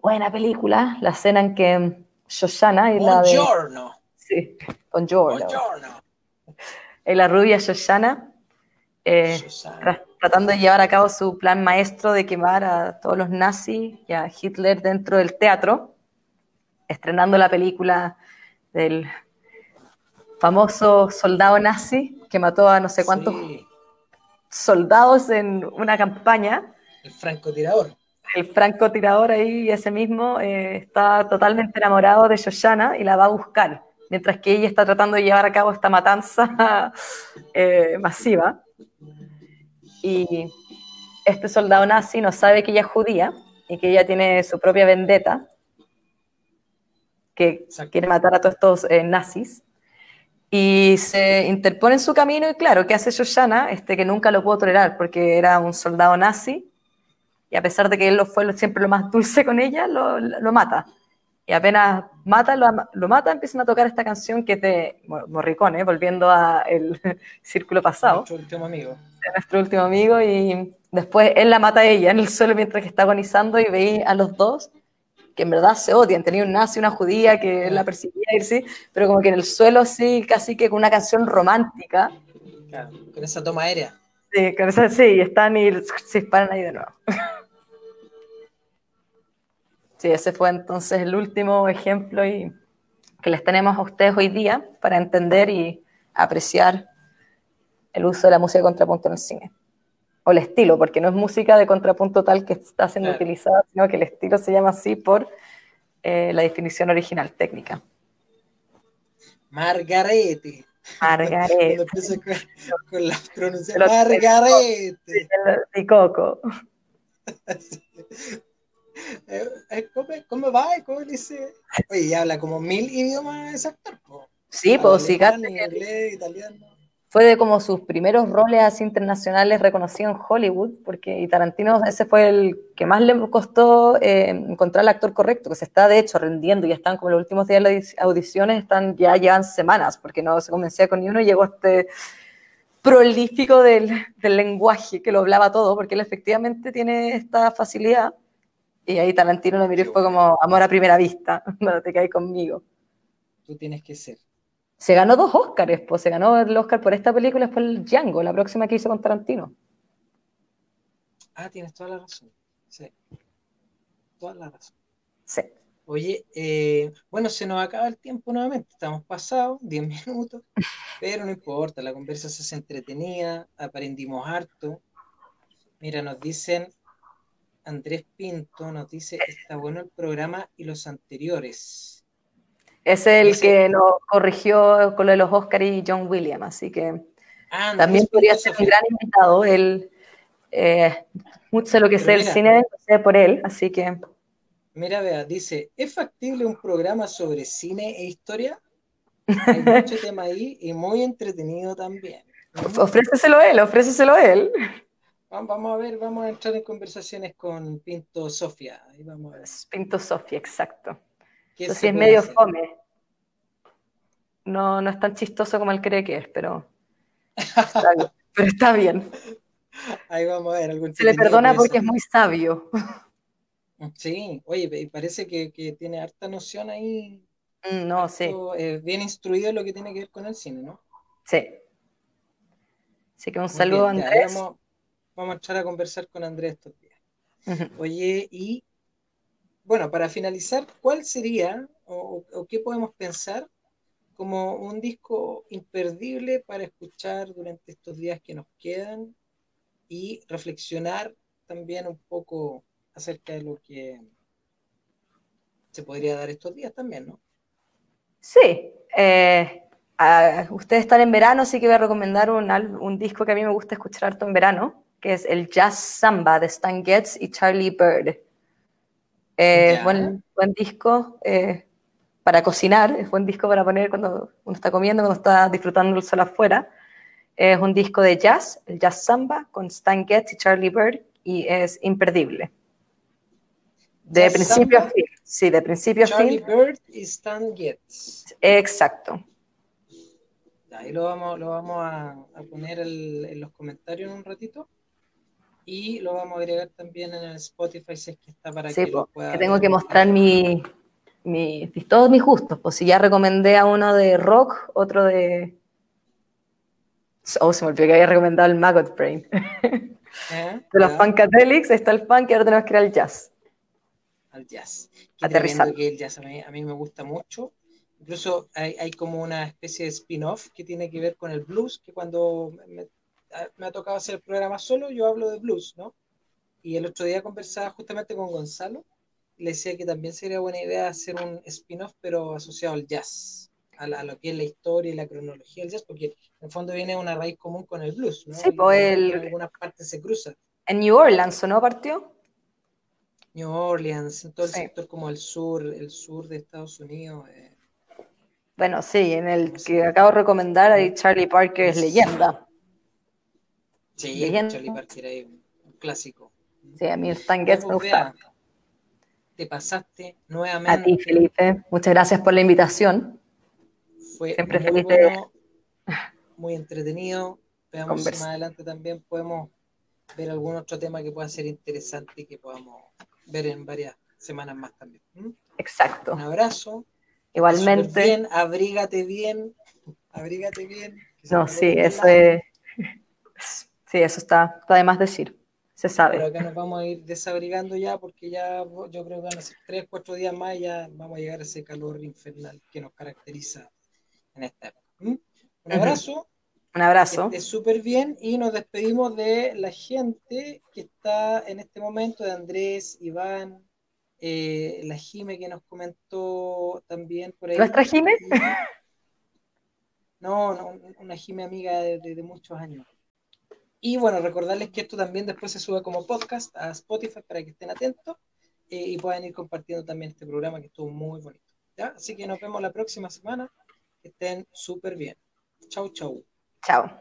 Buena película, la escena en que Shoshana y la de. Buongiorno. Sí, con Giorgio. Buongiorno. Y la rubia Shoshana, eh, tra- tratando de llevar a cabo su plan maestro de quemar a todos los nazis y a Hitler dentro del teatro, estrenando la película del famoso soldado nazi que mató a no sé cuántos Sí, soldados en una campaña. el francotirador. El francotirador ahí, ese mismo, eh, está totalmente enamorado de Shoshana y la va a buscar, mientras que ella está tratando de llevar a cabo esta matanza eh, masiva. Y este soldado nazi no sabe que ella es judía y que ella tiene su propia vendetta, que Exacto. quiere matar a todos estos eh, nazis. Y se interpone en su camino y claro, ¿qué hace Shoshana? Este, que nunca lo pudo tolerar porque era un soldado nazi y a pesar de que él lo fue siempre lo más dulce con ella, lo, lo mata. Y apenas mata, lo, mata, empiezan a tocar esta canción que es de Mo- Morricone, volviendo al círculo pasado, Nuestro último amigo. nuestro último amigo, y después él la mata a ella en el suelo mientras que está agonizando y veí a los dos que en verdad se odian. Tenía un nazi una judía que la perseguía sí, pero como que en el suelo sí, casi que con una canción romántica. Claro, con esa toma aérea. Sí, con esa- sí, y están y se disparan ahí de nuevo. Sí, ese fue entonces el último ejemplo y que les tenemos a ustedes hoy día para entender y apreciar el uso de la música de contrapunto en el cine. O el estilo, porque no es música de contrapunto tal que está siendo Claro. utilizada, sino que el estilo se llama así por eh, la definición original técnica. Margarete. Cuando Margaret, empiezo con, Margarete. y Coco. Eh, eh, ¿Cómo, ¿Cómo va? ¿Cómo dice? Oye, y habla como mil idiomas ese actor. Sí, pues sí, italiano. Fue de como sus primeros roles así internacionales reconocidos en Hollywood, porque y Tarantino ese fue el que más le costó eh, encontrar al actor correcto, que se está de hecho rendiendo, ya están como los últimos días de las audiciones, están ya llevan semanas, porque no se convencía con ni uno y llegó este prolífico del, del lenguaje que lo hablaba todo, porque él efectivamente tiene esta facilidad. Y ahí Tarantino lo miró y fue como amor a primera vista, no te caes conmigo. Tú tienes que ser. Se ganó dos Oscars, pues se ganó el Oscar por esta película y después el Django, la próxima que hizo con Tarantino. Ah, tienes toda la razón. Sí. Toda la razón. Sí. Oye, eh, bueno, se nos acaba el tiempo nuevamente. Estamos pasados, 10 minutos, pero no importa, la conversa se hace entretenida, aprendimos harto. Mira, nos dicen, Andrés Pinto nos dice, está bueno el programa y los anteriores. Es el que nos corrigió con lo de los Oscars y John Williams, así que Ah, también podría ser un gran invitado. Él, eh, mucho de lo que sé del cine, lo sé por él, así que Mira, vea, dice, ¿es factible un programa sobre cine e historia? Hay mucho tema ahí y muy entretenido también. of- ofréceselo él, ofréceselo él. Vamos vamos a ver, vamos a entrar en conversaciones con Pinto Sofía. Ahí vamos a ver. Pinto Sofía, exacto. Sí es medio hacer. fome. No, no es tan chistoso como él cree que es, pero está bien. Pero está bien. Ahí vamos a ver. algo Se le perdona porque es muy sabio. Sí, oye, parece que, que tiene harta noción ahí. Mm, No, sí, harto, eh, bien instruido en lo que tiene que ver con el cine, ¿no? sí. Así que un Muy saludo a bien, Andrés. Vamos, vamos a entrar a conversar con Andrés estos días. Oye, y bueno, para finalizar, ¿cuál sería o, qué podemos pensar como un disco imperdible para escuchar durante estos días que nos quedan y reflexionar también un poco acerca de lo que se podría dar estos días también, ¿no? Sí. Eh, ustedes están en verano, así que voy a recomendar un, un, disco que a mí me gusta escuchar harto en verano, que es el Jazz Samba de Stan Getz y Charlie Bird. Eh, buen, buen, disco eh, para cocinar, es buen disco para poner cuando uno está comiendo, cuando está disfrutando el sol afuera. Es un disco de jazz, el Jazz Samba, con Stan Getz y Charlie Bird, y es imperdible. De principio a fin. Sí, de principio a fin. Charlie Bird y Stan Getz. Exacto. Ahí lo vamos, lo vamos a, poner en los comentarios en un ratito. Y lo vamos a agregar también en el Spotify si es que está para que lo pueda. Que tengo que mostrar mi, mi, todos mis gustos. Pues si ya recomendé a uno de rock, otro de. Oh, se me olvidó que había recomendado el Maggot Brain. ¿Eh? De los Funkadelics está el funk y ahora tenemos que ir al jazz. Al jazz. Aterrizar. que el jazz a mí, a mí me gusta mucho. Incluso hay, hay, como una especie de spin-off que tiene que ver con el blues, que cuando me, me, ha tocado hacer el programa solo, yo hablo de blues, ¿no? Y el otro día conversaba justamente con Gonzalo, le decía que también sería buena idea hacer un spin-off, pero asociado al jazz, a, lo que es la historia y la cronología del jazz, porque en el fondo viene una raíz común con el blues, ¿no? Sí, pues el... En algunas partes se cruza. En New Orleans, ¿no partió? New Orleans, en todo el sector como el sur, el sur de Estados Unidos. Eh. Bueno, sí, en el que acabo de recomendar, ahí Charlie Parker es leyenda. Sí, Charlie Parker es un clásico. Sí, a mí Stan Getz me gusta te pasaste nuevamente. A ti, Felipe. Muchas gracias por la invitación. Fue Siempre muy bueno, muy entretenido. Veamos si más adelante también podemos ver algún otro tema que pueda ser interesante y que podamos ver en varias semanas más también. Exacto. Un abrazo. Igualmente. Bien, abrígate bien, abrígate bien. No, sí, eso es. Sí, eso está, está de más decir se sabe. Pero acá nos vamos a ir desabrigando ya porque ya yo creo que van a ser tres, cuatro días más y ya vamos a llegar a ese calor infernal que nos caracteriza en esta época. Un abrazo. Un abrazo. Es súper bien y nos despedimos de la gente que está en este momento, de Andrés, Iván, eh, la Jime que nos comentó también por ahí. ¿Nuestra Jime? No, no, una Jime amiga de muchos años. Y bueno, recordarles que esto también después se sube como podcast a Spotify para que estén atentos eh, y puedan ir compartiendo también este programa que estuvo muy bonito. ¿ya? Así que nos vemos la próxima semana. Que estén súper bien. Chau, chau. Chao.